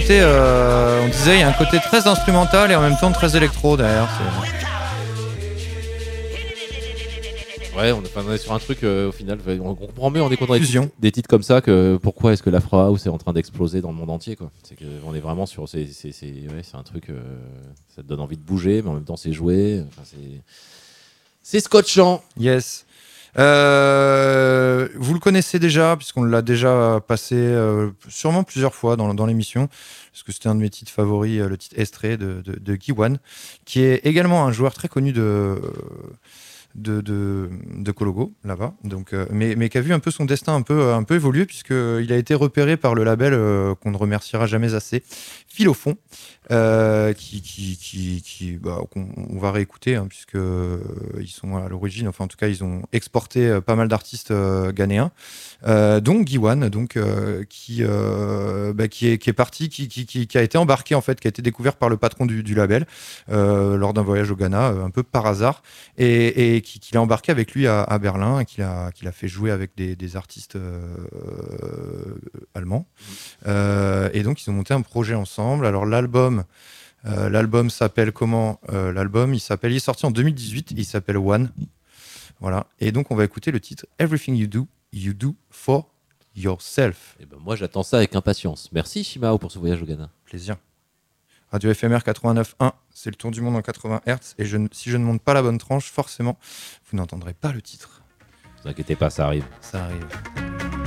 S3: Côté, euh, on disait, il y a un côté très instrumental et en même temps très électro derrière.
S2: Ouais, on, enfin, on est sur un truc euh, au final. on, on comprend mieux en écoutant des, titres- des titres comme ça que pourquoi est-ce que l'Afro House est en train d'exploser dans le monde entier. quoi. C'est on est vraiment sur. C'est c'est- c'est- ouais, c'est un truc. euh, ça te donne envie de bouger, mais en même temps c'est joué. Enfin. C'est scotchant.
S3: Yes. Euh, vous le connaissez déjà, puisqu'on l'a déjà passé euh, sûrement plusieurs fois dans, l'émission, parce que c'était un de mes titres favoris, euh, le titre Estrée de, de, qui est également un joueur très connu de, de, de, de Cologo, là-bas, donc, euh, mais, mais qui a vu un peu son destin un peu, un peu évoluer, puisqu'il a été repéré par le label euh, qu'on ne remerciera jamais assez, fond, euh, qui, qui, qui, qui- bah, on va réécouter, hein, puisque euh, ils sont à l'origine, enfin en tout cas ils ont exporté euh, pas mal d'artistes euh, ghanéens, euh, dont Giwan, donc euh, qui, euh, bah, qui, est, qui est parti, qui, qui, a été embarqué en fait, qui a été découvert par le patron du, label euh, lors d'un voyage au Ghana, euh, un peu par hasard, et, et qui, qui l'a embarqué avec lui à, à Berlin, et qui l'a qui l'a fait jouer avec des, des artistes euh, allemands. Euh, et donc ils ont monté un projet ensemble. Alors l'album, euh, l'album s'appelle comment Euh, L'album, il s'appelle, il est sorti en 2018. Il s'appelle One. Voilà. Et donc on va écouter le titre Everything You Do, You Do for Yourself.
S2: Et ben moi j'attends ça avec impatience. Merci Shimao pour ce voyage au Ghana.
S3: Plaisir. Radio FMR 89.1, c'est le tour du monde en 80 Hz. Et je, si je ne monte pas la bonne tranche, forcément, vous n'entendrez pas le titre.
S2: Ne vous inquiétez pas, ça arrive.
S3: Ça arrive.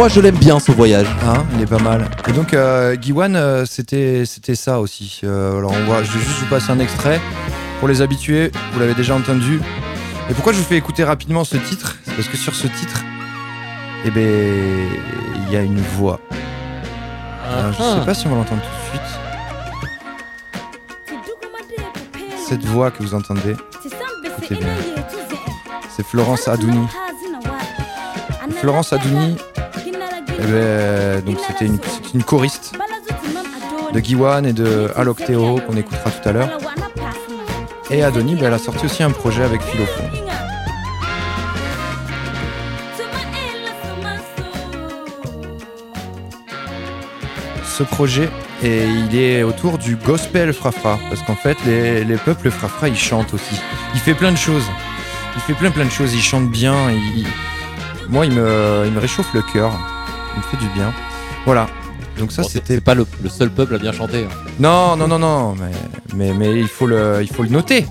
S2: Moi je l'aime bien ce voyage.
S3: Hein, il est pas mal. Et donc, euh, Giwan, euh, c'était c'était ça aussi. Euh, alors, on voit, je vais juste vous passer un extrait. Pour les habitués, vous l'avez déjà entendu. Et pourquoi je vous fais écouter rapidement ce titre? C'est parce que sur ce titre, eh ben, il y a une voix. Alors, je sais pas si on va l'entendre tout de suite. Cette voix que vous entendez, écoutez bien. C'est Florence Adouni. Florence Adouni, ben, donc c'était une, choriste de Giwan et de Alok Teo qu'on écoutera tout à l'heure. Et Adouni, ben, elle a sorti aussi un projet avec Philophon. Ce projet, et il est autour du gospel frafra, parce qu'en fait, les, les peuples frafra, ils chantent aussi. Il fait plein de choses. Il fait plein plein de choses. Il chante bien. Moi, il il me réchauffe le cœur. Me fait du bien. Voilà. Donc ça,
S2: Bon,
S3: c'était
S2: c'est pas le, le seul peuple à bien chanter. hein.
S3: non, non, non, non, mais, mais, mais il, faut le, il faut le noter.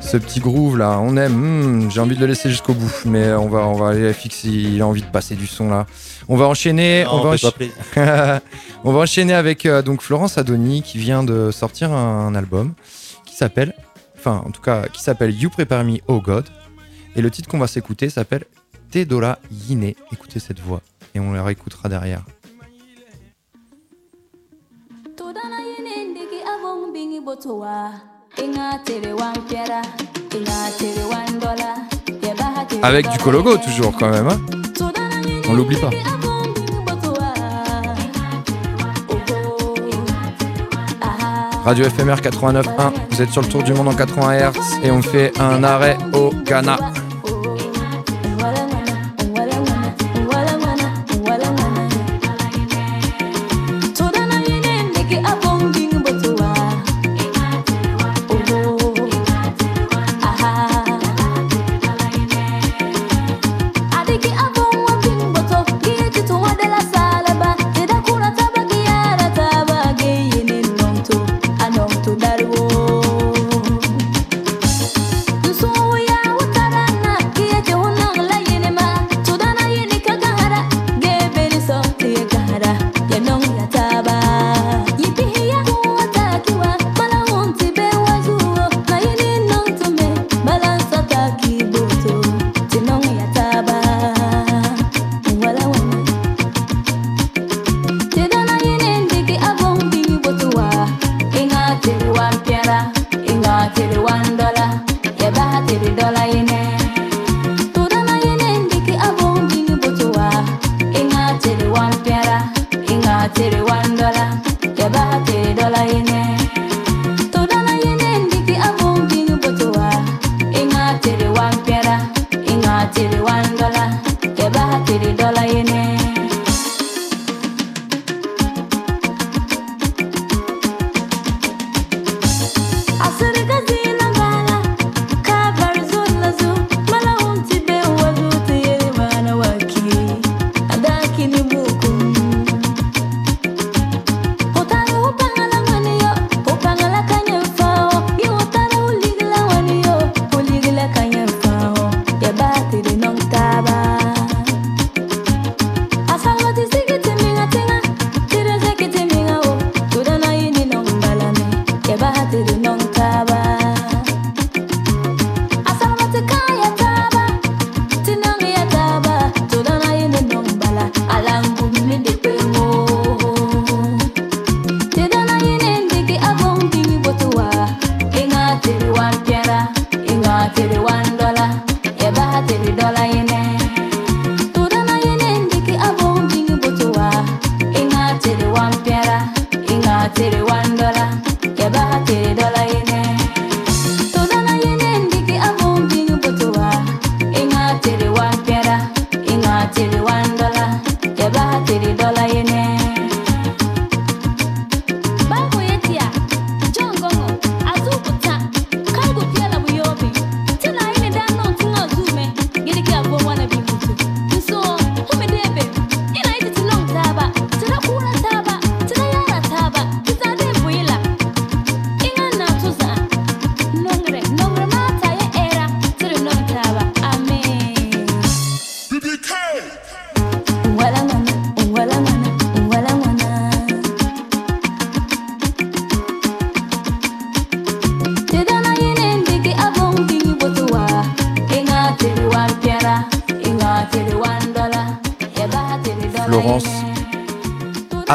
S3: Ce petit groove là, on aime. Hmm, J'ai envie de le laisser jusqu'au bout, mais on va, on va aller fixer. Il a envie de passer du son là. On va enchaîner.
S2: Non,
S3: on, va
S2: fais-toi
S3: encha- *laughs* on va enchaîner avec euh, donc Florence Adoni qui vient de sortir un, album qui s'appelle, enfin en tout cas qui s'appelle You Prepare Me Oh God. Et le titre qu'on va s'écouter s'appelle Tedola Yine. Écoutez cette voix et on la réécoutera derrière. Avec du Cologo toujours quand même. hein. On l'oublie pas. Radio FMR 89.1, vous êtes sur le tour du monde en 80 Hz et on fait un arrêt au Ghana.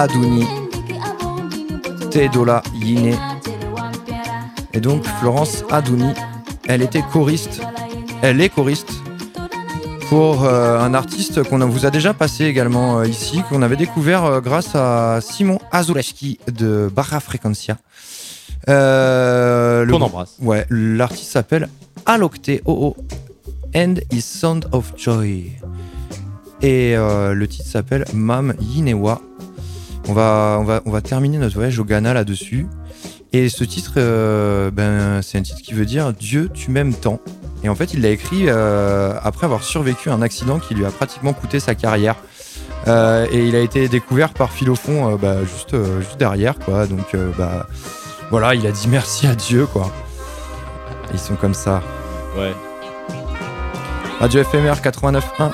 S14: Adouni Tedola Yine. Et donc Florence Adouni, elle était choriste, elle est choriste pour euh, un artiste qu'on vous a déjà passé également euh, ici, qu'on avait découvert euh, grâce à Simon Azuleski de Barra Frequencia.
S2: Qu'on embrasse.
S14: Ouais, l'artiste s'appelle Alokte OO and His Sound of Joy. Et le titre s'appelle Mam Yinewa. On va, on, va, on va terminer notre voyage au Ghana là-dessus. Et ce titre, euh, ben, c'est un titre qui veut dire Dieu, tu m'aimes tant. Et en fait, il l'a écrit euh, après avoir survécu à un accident qui lui a pratiquement coûté sa carrière. Euh, et il a été découvert par Philophon bah, juste, juste derrière, quoi. Donc, bah, voilà, il a dit merci à Dieu, quoi. Ils sont comme ça.
S2: Ouais.
S14: Radio FMR 89.1.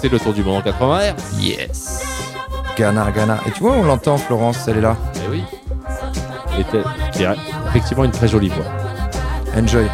S2: C'est le tour du monde en 80 R.
S14: Yes. Ghana, Ghana. Et tu vois, on l'entend, Florence, elle est là.
S2: Eh oui. Et effectivement une très jolie voix.
S14: Enjoy.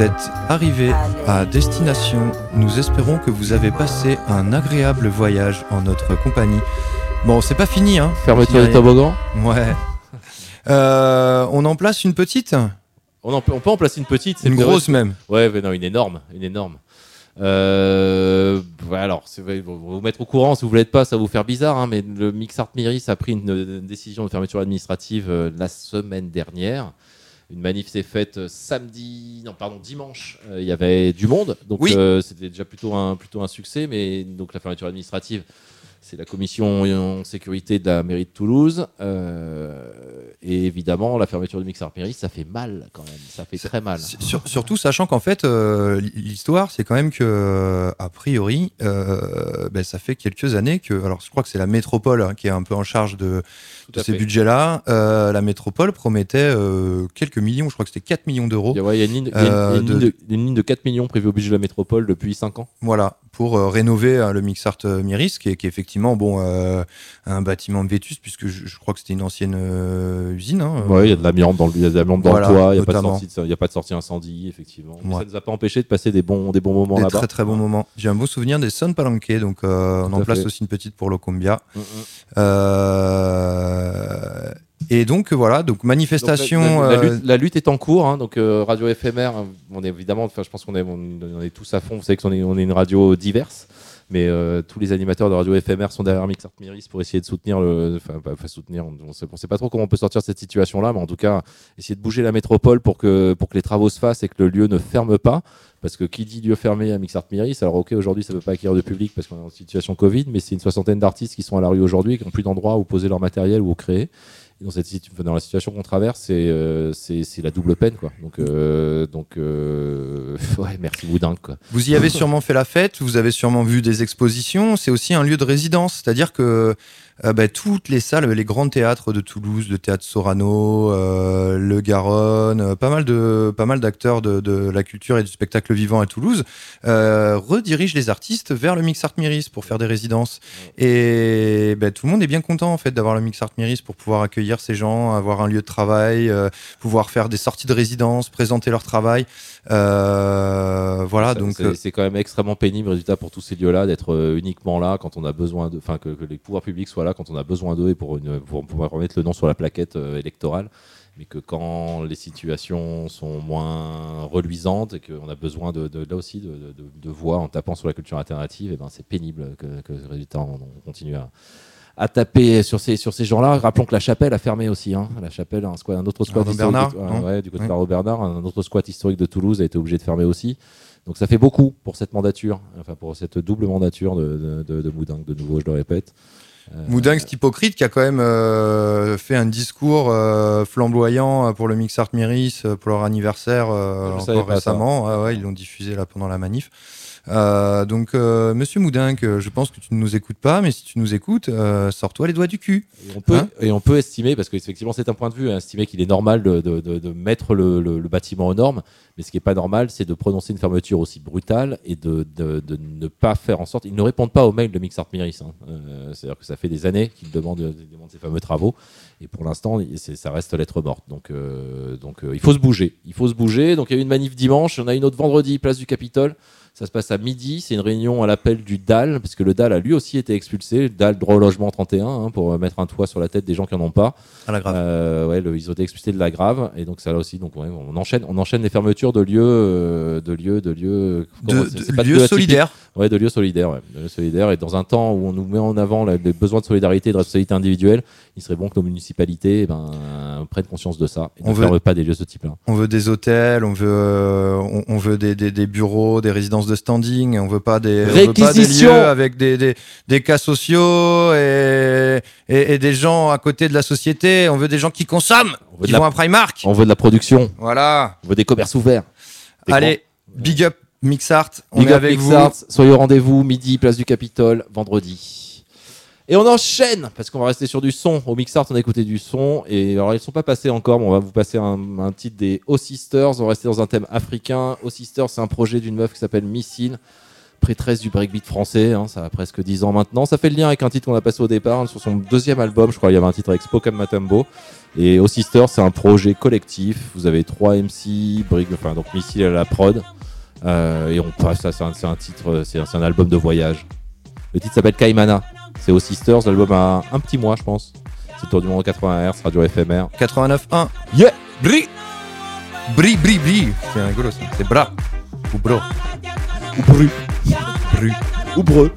S14: Vous êtes arrivé à destination. Nous espérons que vous avez passé un agréable voyage en notre compagnie. Bon, c'est pas fini, hein
S2: Fermeture des toboggans
S14: Ouais. *laughs* Euh, on en place une petite?
S2: On, en peut, on peut en placer une petite. c'est
S14: Une
S2: vrai.
S14: grosse même.
S2: Ouais, mais non, une énorme. Une énorme. Euh, alors, c'est vrai, vous vous mettre au courant, si vous ne l'êtes pas, ça va vous faire bizarre, hein, mais le Mixart Miris a pris une, une décision de fermeture administrative euh, la semaine dernière. Une manif s'est faite euh, samedi, non, pardon, dimanche. Euh, Il y avait du monde, donc
S14: Oui.
S2: euh, c'était déjà plutôt un, plutôt un succès, mais donc la fermeture administrative, c'est la commission en sécurité de la mairie de Toulouse. Euh, Et évidemment, la fermeture du Mix Arméris, ça fait mal quand même. Ça fait très mal.
S3: Sur- surtout sachant qu'en fait, euh, l'histoire, c'est quand même que, a priori, euh, ben, ça fait quelques années que. Alors, je crois que c'est la métropole hein, qui est un peu en charge de, ces budgets-là. Euh, la métropole promettait euh, quelques millions, je crois que c'était 4 millions d'euros.
S2: Il y a, ouais, il y a une, ligne, il y a une-
S3: euh,
S2: il y a une
S3: de-
S2: ligne de, une ligne de 4 millions prévue au budget de la métropole depuis 5 ans.
S3: Voilà, pour euh, rénover euh, le Mixart euh, Miris, qui est, qui est effectivement bon, un bâtiment vétuste, puisque je, je crois que c'était une ancienne usine. hein.
S2: Ouais, il y a de l'amiante dans le, il y a de l'amiante dans
S3: Voilà,
S2: le toit, il n'y a, pas de sortie de- il y a pas de sortie incendie, effectivement. Mais ça ne nous a pas empêché de passer des bons, des bons moments
S3: Des
S2: là-bas.
S3: très très bons moments. J'ai un beau souvenir des Son Palanque, donc on en place
S2: fait.
S3: aussi une petite pour Locombia.
S2: Mm, mm.
S3: Et donc voilà, donc manifestation.
S2: Donc, la, la- la
S3: euh,
S2: lutte, la lutte est en cours, hein, donc euh, radio éphémère, hein, on est évidemment, enfin, je pense qu'on est, on, on est tous à fond, vous savez qu'on est, on est une radio diverse, mais euh, tous les animateurs de radio éphémère sont derrière Mixart Miris pour essayer de soutenir le, enfin, pas soutenir, on ne sait, pas trop comment on peut sortir de cette situation-là, mais en tout cas, essayer de bouger la métropole pour que, pour que les travaux se fassent et que le lieu ne ferme pas. Parce que qui dit lieu fermé à Mixart Miris, alors ok, aujourd'hui ça ne peut pas acquérir de public parce qu'on est en situation Covid, mais c'est une soixantaine d'artistes qui sont à la rue aujourd'hui et qui n'ont plus d'endroit où poser leur matériel ou où créer. Dans, cette la situation qu'on traverse, c'est euh, la double peine. Quoi. Donc, euh, donc euh, *laughs* ouais, merci Boudin. Quoi.
S3: Vous y avez sûrement fait la fête, vous avez sûrement vu des expositions. C'est aussi un lieu de résidence, c'est-à-dire que euh, bah, toutes les salles, les grands théâtres de Toulouse, le théâtre Sorano, euh, le Garonne, euh, pas mal de pas mal d'acteurs de, de la culture et du spectacle vivant à Toulouse redirigent les artistes vers le Mix Art Miris pour faire des résidences. Et bah, tout le monde est bien content en fait d'avoir le Mix Art Miris pour pouvoir accueillir ces gens, avoir un lieu de travail, pouvoir faire des sorties de résidence, présenter leur travail. Euh, voilà, donc
S2: c'est
S3: euh,
S2: c'est quand même extrêmement pénible, résultat, pour tous ces lieux-là, d'être euh, uniquement là quand on a besoin de, enfin que, que les pouvoirs publics soient là quand on a besoin d'eux et pour, une, pour pouvoir remettre le nom sur la plaquette électorale. Mais que quand les situations sont moins reluisantes et qu'on a besoin de, de- là aussi de, de- de- de voix en tapant sur la culture alternative, et ben c'est pénible que, que on, on continue à, à taper sur ces, sur ces gens-là. Rappelons que la chapelle a fermé aussi. Hein. La chapelle, un, squat, un autre squat
S3: Arnaud
S2: historique
S3: Bernard,
S2: de- ouais, du côté Bernard, un autre squat historique de Toulouse a été obligé de fermer aussi. Donc ça fait beaucoup pour cette mandature, enfin pour cette double mandature de, de, de, Moudingue, de nouveau, je le répète. Euh,
S3: Moudingue, cet hypocrite qui a quand même euh, fait un discours euh, flamboyant pour le Mix Art Miris euh, pour leur anniversaire euh, encore récemment. Ouais, ouais, ils l'ont diffusé là pendant la manif. Euh, donc, euh, Monsieur Moudingue, euh, je pense que tu ne nous écoutes pas, mais si tu nous écoutes, euh, sors-toi les doigts du cul.
S2: Et on peut,
S3: Hein
S2: et on peut estimer, parce qu'effectivement c'est un point de vue, hein, estimer qu'il est normal de, de- de- de mettre le, le- le bâtiment aux normes, mais ce qui n'est pas normal, c'est de prononcer une fermeture aussi brutale et de, de- de ne pas faire en sorte. Ils ne répondent pas aux mails de Mixart Miris. hein. Euh, C'est-à-dire que ça fait des années qu'ils demandent, ces fameux travaux, et pour l'instant, il- ça reste lettre morte. Donc, euh, donc euh, il faut se bouger. Il faut se bouger. Donc il y a eu une manif dimanche, on a une autre vendredi, place du Capitole. Ça se passe à midi, c'est une réunion à l'appel du DAL, parce que le DAL a lui aussi été expulsé, le DAL droit au logement 31, hein, pour mettre un toit sur la tête des gens qui en ont pas.
S3: À la grave.
S2: Euh, ouais, le- ils ont été expulsés de la grave, et donc ça là aussi, donc ouais, on enchaîne, on enchaîne les fermetures de lieux, euh, de lieux, de lieux,
S3: De- lieux solidaires.
S2: Ouais, de lieux solidaires, ouais, de lieux solidaires. Et dans un temps où on nous met en avant les besoins de solidarité et de responsabilité individuelle, il serait bon que nos municipalités, eh ben, prennent conscience de ça et
S3: On
S2: ne
S3: veut-
S2: pas des lieux de ce type-là.
S3: On veut des hôtels, on veut, euh, on, on veut des, des- des bureaux, des résidences de standing, on veut pas des, veut pas des lieux avec des, des, cas sociaux et, et, et des gens à côté de la société. On veut des gens qui consomment,
S2: veut
S3: qui
S2: la-
S3: vont à Primark.
S2: On veut de la production.
S3: Voilà.
S2: On veut des commerces ouverts.
S3: Allez, big up Mixart, on
S2: Big
S3: est avec
S2: Mixart,
S3: vous.
S2: Soyez au rendez-vous, midi, place du Capitole, vendredi. Et on enchaîne, parce qu'on va rester sur du son. Au Mixart, on a écouté du son. Et alors, ils ne sont pas passés encore, mais on va vous passer un, un titre des O Sisters. On va rester dans un thème africain. O Sisters, c'est un projet d'une meuf qui s'appelle Missile, prêtresse du breakbeat français. hein, ça a presque 10 ans maintenant. Ça fait le lien avec un titre qu'on a passé au départ, hein, sur son deuxième album. Je crois qu'il y avait un titre avec Spoken Matambo. Et O Sisters, c'est un projet collectif. Vous avez trois MC, Brig- enfin, donc Missile à la prod. Euh, et on passe, ça, c'est un, titre, c'est un, album de voyage. Le titre s'appelle Kaimana. C'est aux Sisters, l'album a un petit mois, je pense. C'est tour du monde 80 Hz, radio éphémère.
S3: 89.1.
S2: Yeah!
S3: Bri! Bri, bri, bri. C'est rigolo ça. C'est bra. Ou bro.
S2: Ou bru.
S3: Bru.
S2: Ou breu.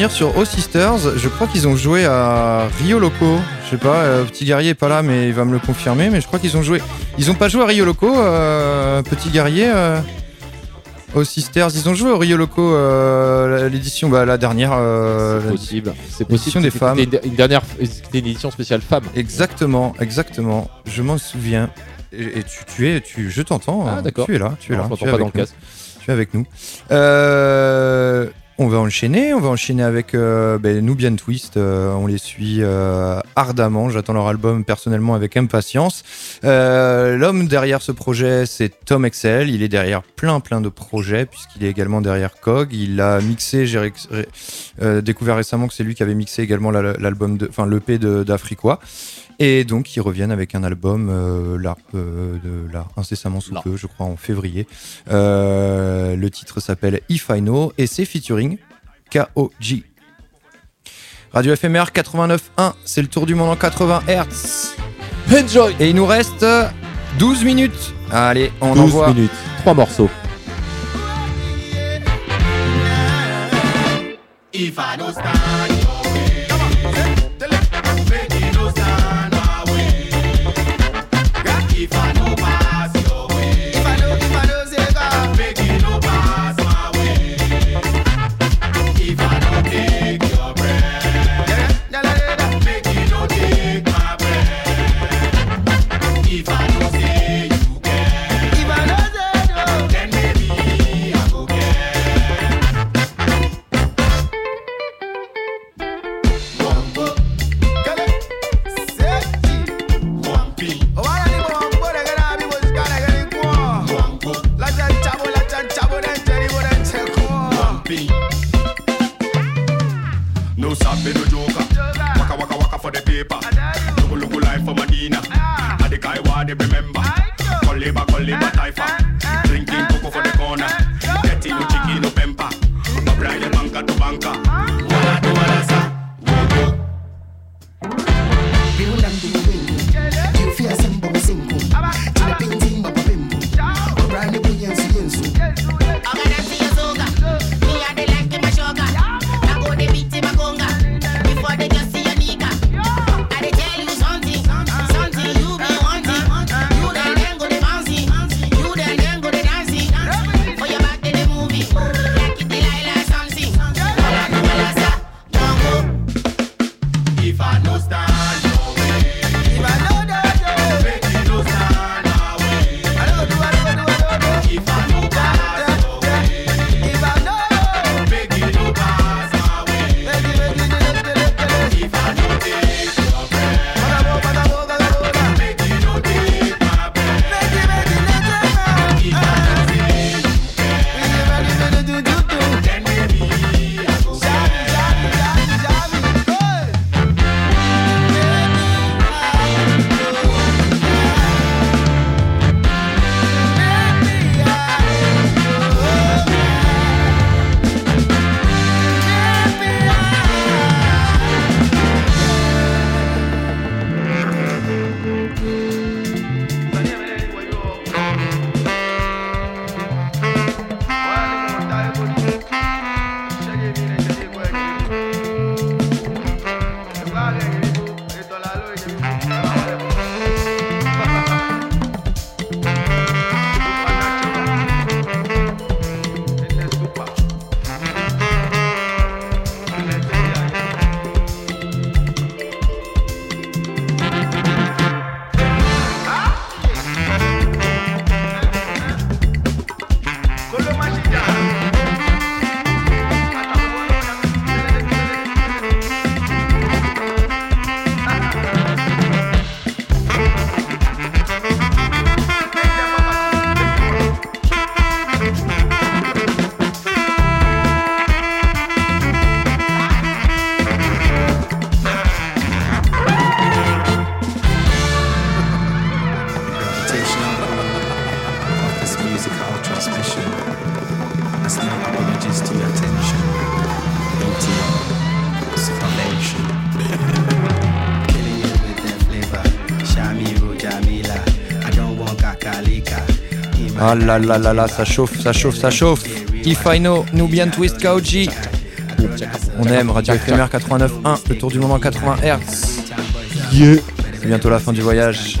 S3: Revenir sur O Sisters, je crois qu'ils ont joué à Rio Loco. Je sais pas, euh, Petit Guerrier est pas là, mais il va me le confirmer. Mais je crois qu'ils ont joué. Ils ont pas joué à Rio Loco, euh, Petit Guerrier. Euh... O Sisters, ils ont joué au Rio Loco l'édition, bah, la dernière.
S2: C'est possible. C'est possible.
S3: des femmes.
S2: Une, une dernière, c'était une édition spéciale femme.
S3: Exactement, exactement. Je m'en souviens. Et, et tu, tu es, tu, je t'entends.
S2: Ah,
S3: hein.
S2: d'accord.
S3: Tu es là, tu es
S2: Non,
S3: là.
S2: je
S3: tu es
S2: pas
S3: avec
S2: le
S3: nous.
S2: casque.
S3: Tu es avec nous. Euh, on va enchaîner, on va enchaîner avec euh, ben, Nubian Twist. euh, on les suit euh, ardemment. J'attends leur album personnellement avec impatience. L'homme derrière ce projet, c'est Tom Excel. Il est derrière plein plein de projets puisqu'il est également derrière Cog. Il a mixé. J'ai découvert récemment que c'est lui qui avait mixé également la- l'album, enfin l'EP d'Afriqua. Et donc, ils reviennent avec un album euh, là, euh, de, là, incessamment sous peu, je crois, en février. Euh, le titre s'appelle If I Know et c'est featuring KOG. Radio FMR 89.1, c'est le tour du monde en 80 Hz.
S2: Enjoy
S3: Et il nous reste 12 minutes. Allez, on
S2: 12
S3: envoie.
S2: minutes, 3 morceaux.
S19: If I don't No sabe no joker. Waka waka waka for the paper. Look look life for Medina. I the guy what they remember. Koliba koliba taifa. Drinking cocoa for the corner. Getting no chicken no pemper. Bride banka to banka.
S3: Ah là là là là, ça chauffe, ça chauffe, ça chauffe. If I know, Nubian Twist KOG. On aime Radio FMR 89.1, le tour du en 80 Hz.
S2: Yeah.
S3: C'est bientôt la fin du voyage.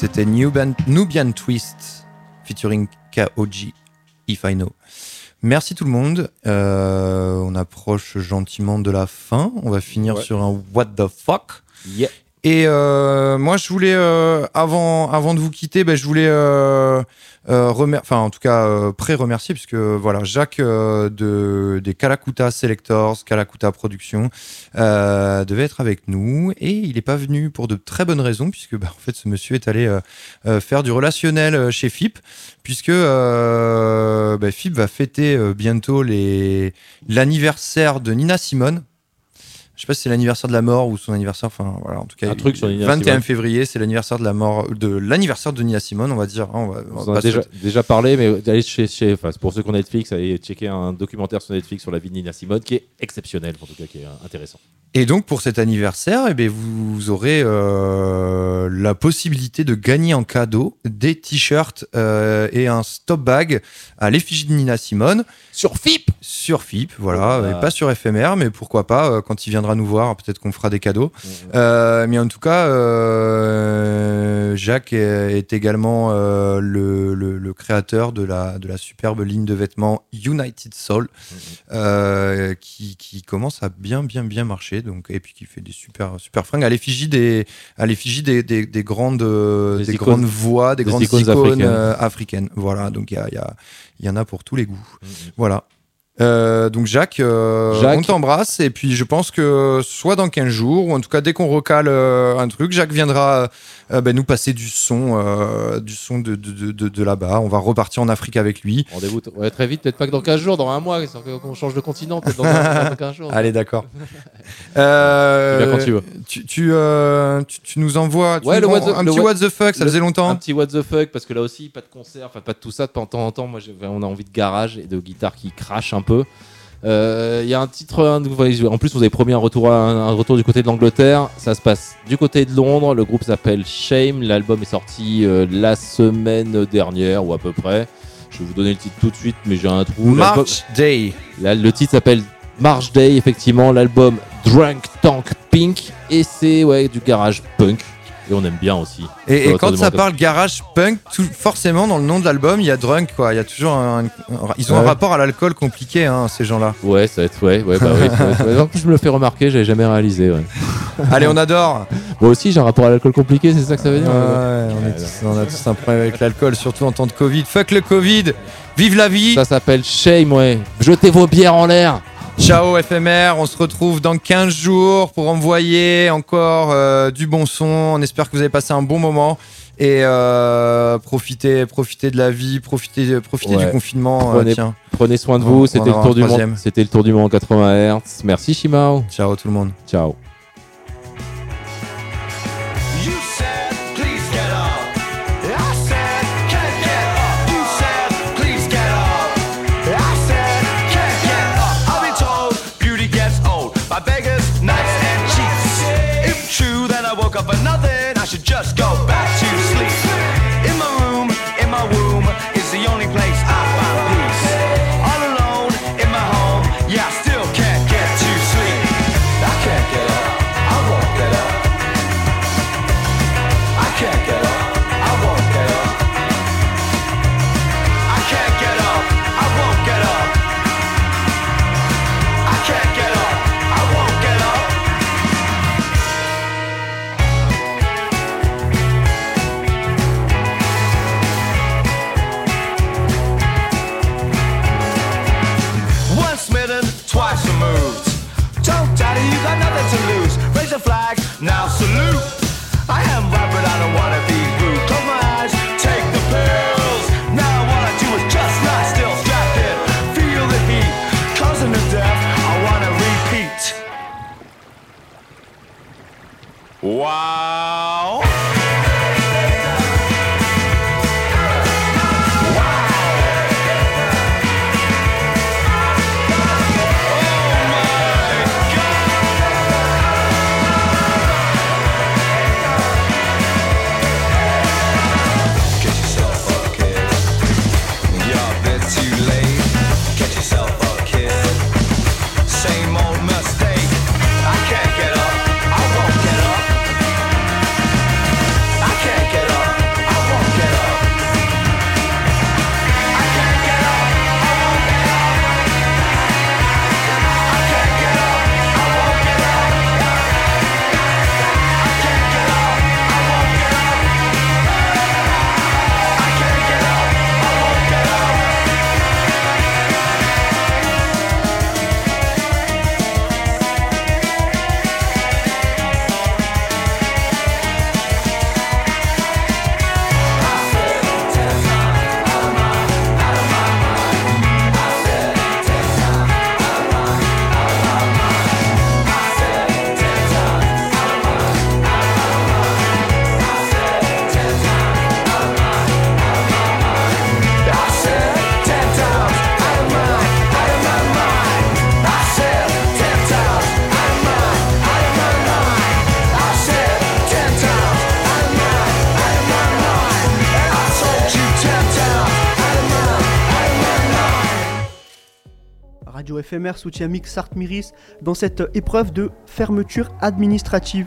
S3: c'était Nubian, Nubian Twist featuring KOG If I Know. Merci tout le monde. Euh, on approche gentiment de la fin. On va finir
S2: Ouais.
S3: sur un What the fuck.
S2: Yeah.
S3: Et euh, moi, je voulais, euh, avant, avant de vous quitter, ben, je voulais, euh, enfin, en tout cas, pré-remercier, puisque voilà, Jacques de, des Calacuta Selectors, Calacuta Productions, devait être avec nous et il n'est pas venu pour de très bonnes raisons, puisque bah, en fait, ce monsieur est allé faire du relationnel chez FIP, puisque FIP va fêter bientôt l'anniversaire de Nina Simone. Je sais pas si c'est l'anniversaire de la mort ou son anniversaire. Enfin, voilà, en tout cas,
S2: Un truc sur Nina
S3: 21
S2: Simone.
S3: février, c'est l'anniversaire de la mort, de l'anniversaire de Nina Simone, on va dire. hein, On va, on
S2: On a déjà, déjà parlé, mais allez chez, chez enfin, pour ceux qui ont Netflix, allez checker un documentaire sur Netflix sur la vie de Nina Simone qui est exceptionnel, en tout cas qui est intéressant.
S3: Et donc pour cet anniversaire, eh bien, vous aurez euh, la possibilité de gagner en cadeau des t-shirts euh, et un stop bag à l'effigie de Nina Simone.
S2: Sur FIP
S3: Sur FIP, voilà,
S2: Voilà.
S3: et pas sur FMR, mais pourquoi pas, euh, quand il viendra nous voir, peut-être qu'on fera des cadeaux. Euh, mais en tout cas, euh, Jacques est, également euh, le, le- le créateur de la, de la superbe ligne de vêtements United Soul, euh, qui, qui commence à bien, bien, bien marcher. Donc, et puis qui fait des super, super fringues à l'effigie des, à l'effigie des, des, des grandes,
S2: Des
S3: des
S2: icônes-
S3: grandes voix, des,
S2: des
S3: grandes
S2: icônes
S3: icônes,
S2: africaines.
S3: africaines. Voilà, donc il y, a- y, a- y en a pour tous les goûts. Voilà. Euh, donc Jacques, euh,
S2: Jacques.
S3: on t'embrasse et puis je pense que soit dans 15 jours ou en tout cas dès qu'on recale euh, un truc, Jacques viendra ben, nous passer du son, du son de, de, de- là-bas. On va repartir en Afrique avec lui.
S2: Rendez-vous ouais, très vite, peut-être pas que dans 15 jours, dans un mois, qu'on change de continent, peut-être dans, dans 15 *laughs* jours.
S3: Allez, d'accord. *laughs* Euh,
S2: Tu tu.
S3: Tu, tu, tu- tu nous envoies tu
S2: Ouais,
S3: nous
S2: le what
S3: envoies
S2: the-
S3: un
S2: le
S3: petit
S2: what-
S3: what the fuck, ça
S2: le-
S3: faisait longtemps.
S2: Un petit what the fuck, parce que là aussi, pas de concert, enfin pas de tout ça, de temps en temps, moi on a envie de garage et de guitare qui crache un peu. Euh, Il y a un titre, en plus vous avez promis un retour, un, un retour du côté de l'Angleterre, ça se passe du côté de Londres, le groupe s'appelle Shame, l'album est sorti euh, la semaine dernière ou à peu près. Je vais vous donner le titre tout de suite, mais j'ai un trou.
S3: March Day.
S2: Là, le titre s'appelle March Day, effectivement, l'album Drunk Tank Pink, et c'est ouais, du garage punk, et on aime bien aussi.
S3: Et, quand ça parle garage punk, tout- forcément dans le nom de l'album, il y a drunk quoi. Il y a toujours un, un- ils ont un rapport à l'alcool compliqué hein, ces gens-là.
S2: Ouais, ça va être ouais, ouais, bah oui. ça va être- ouais. *laughs* En plus, je me le fais remarquer, j'avais jamais réalisé. Ouais. *laughs*
S3: Allez, on adore.
S2: Moi aussi, j'ai un rapport à l'alcool compliqué, c'est ça que ça veut dire
S3: Ouais, on, est tous, on a tous un problème avec l'alcool, surtout en temps de Covid. Fuck le Covid, vive la vie.
S2: Ça s'appelle Shame, ouais. Jetez vos bières en l'air.
S3: Ciao FMR, on se retrouve dans 15 jours pour envoyer encore euh, du bon son. On espère que vous avez passé un bon moment et euh, profitez, profitez de la vie, profitez, profitez
S19: Ouais.
S3: du confinement. euh,
S19: Prenez,
S3: tiens.
S19: prenez soin de vous. C'était le tour du monde. C'était le tour du monde en 80 Hz. Merci Shimao.
S3: Ciao tout le monde.
S19: Ciao.
S30: FMR soutient Mixart Miris dans cette épreuve de fermeture administrative.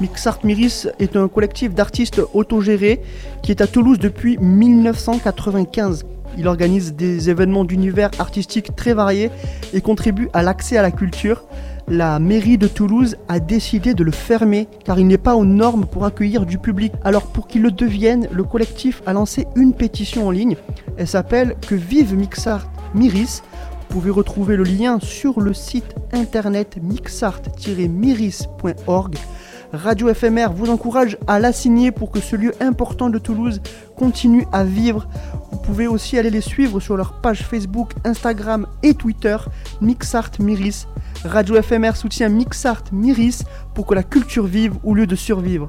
S30: Mixart Miris est un collectif d'artistes autogérés qui est à Toulouse depuis 1995. Il organise des événements d'univers artistique très variés et contribue à l'accès à la culture. La mairie de Toulouse a décidé de le fermer car il n'est pas aux normes pour accueillir du public. Alors pour qu'il le devienne, le collectif a lancé une pétition en ligne. Elle s'appelle Que vive Mixart Miris pouvez retrouver le lien sur le site internet mixart-miris.org. Radio FMR vous encourage à la signer pour que ce lieu important de Toulouse continue à vivre. Vous pouvez aussi aller les suivre sur leur page Facebook, Instagram et Twitter, Mixart Miris. Radio FMR soutient Mixart Miris pour que la culture vive au lieu de survivre.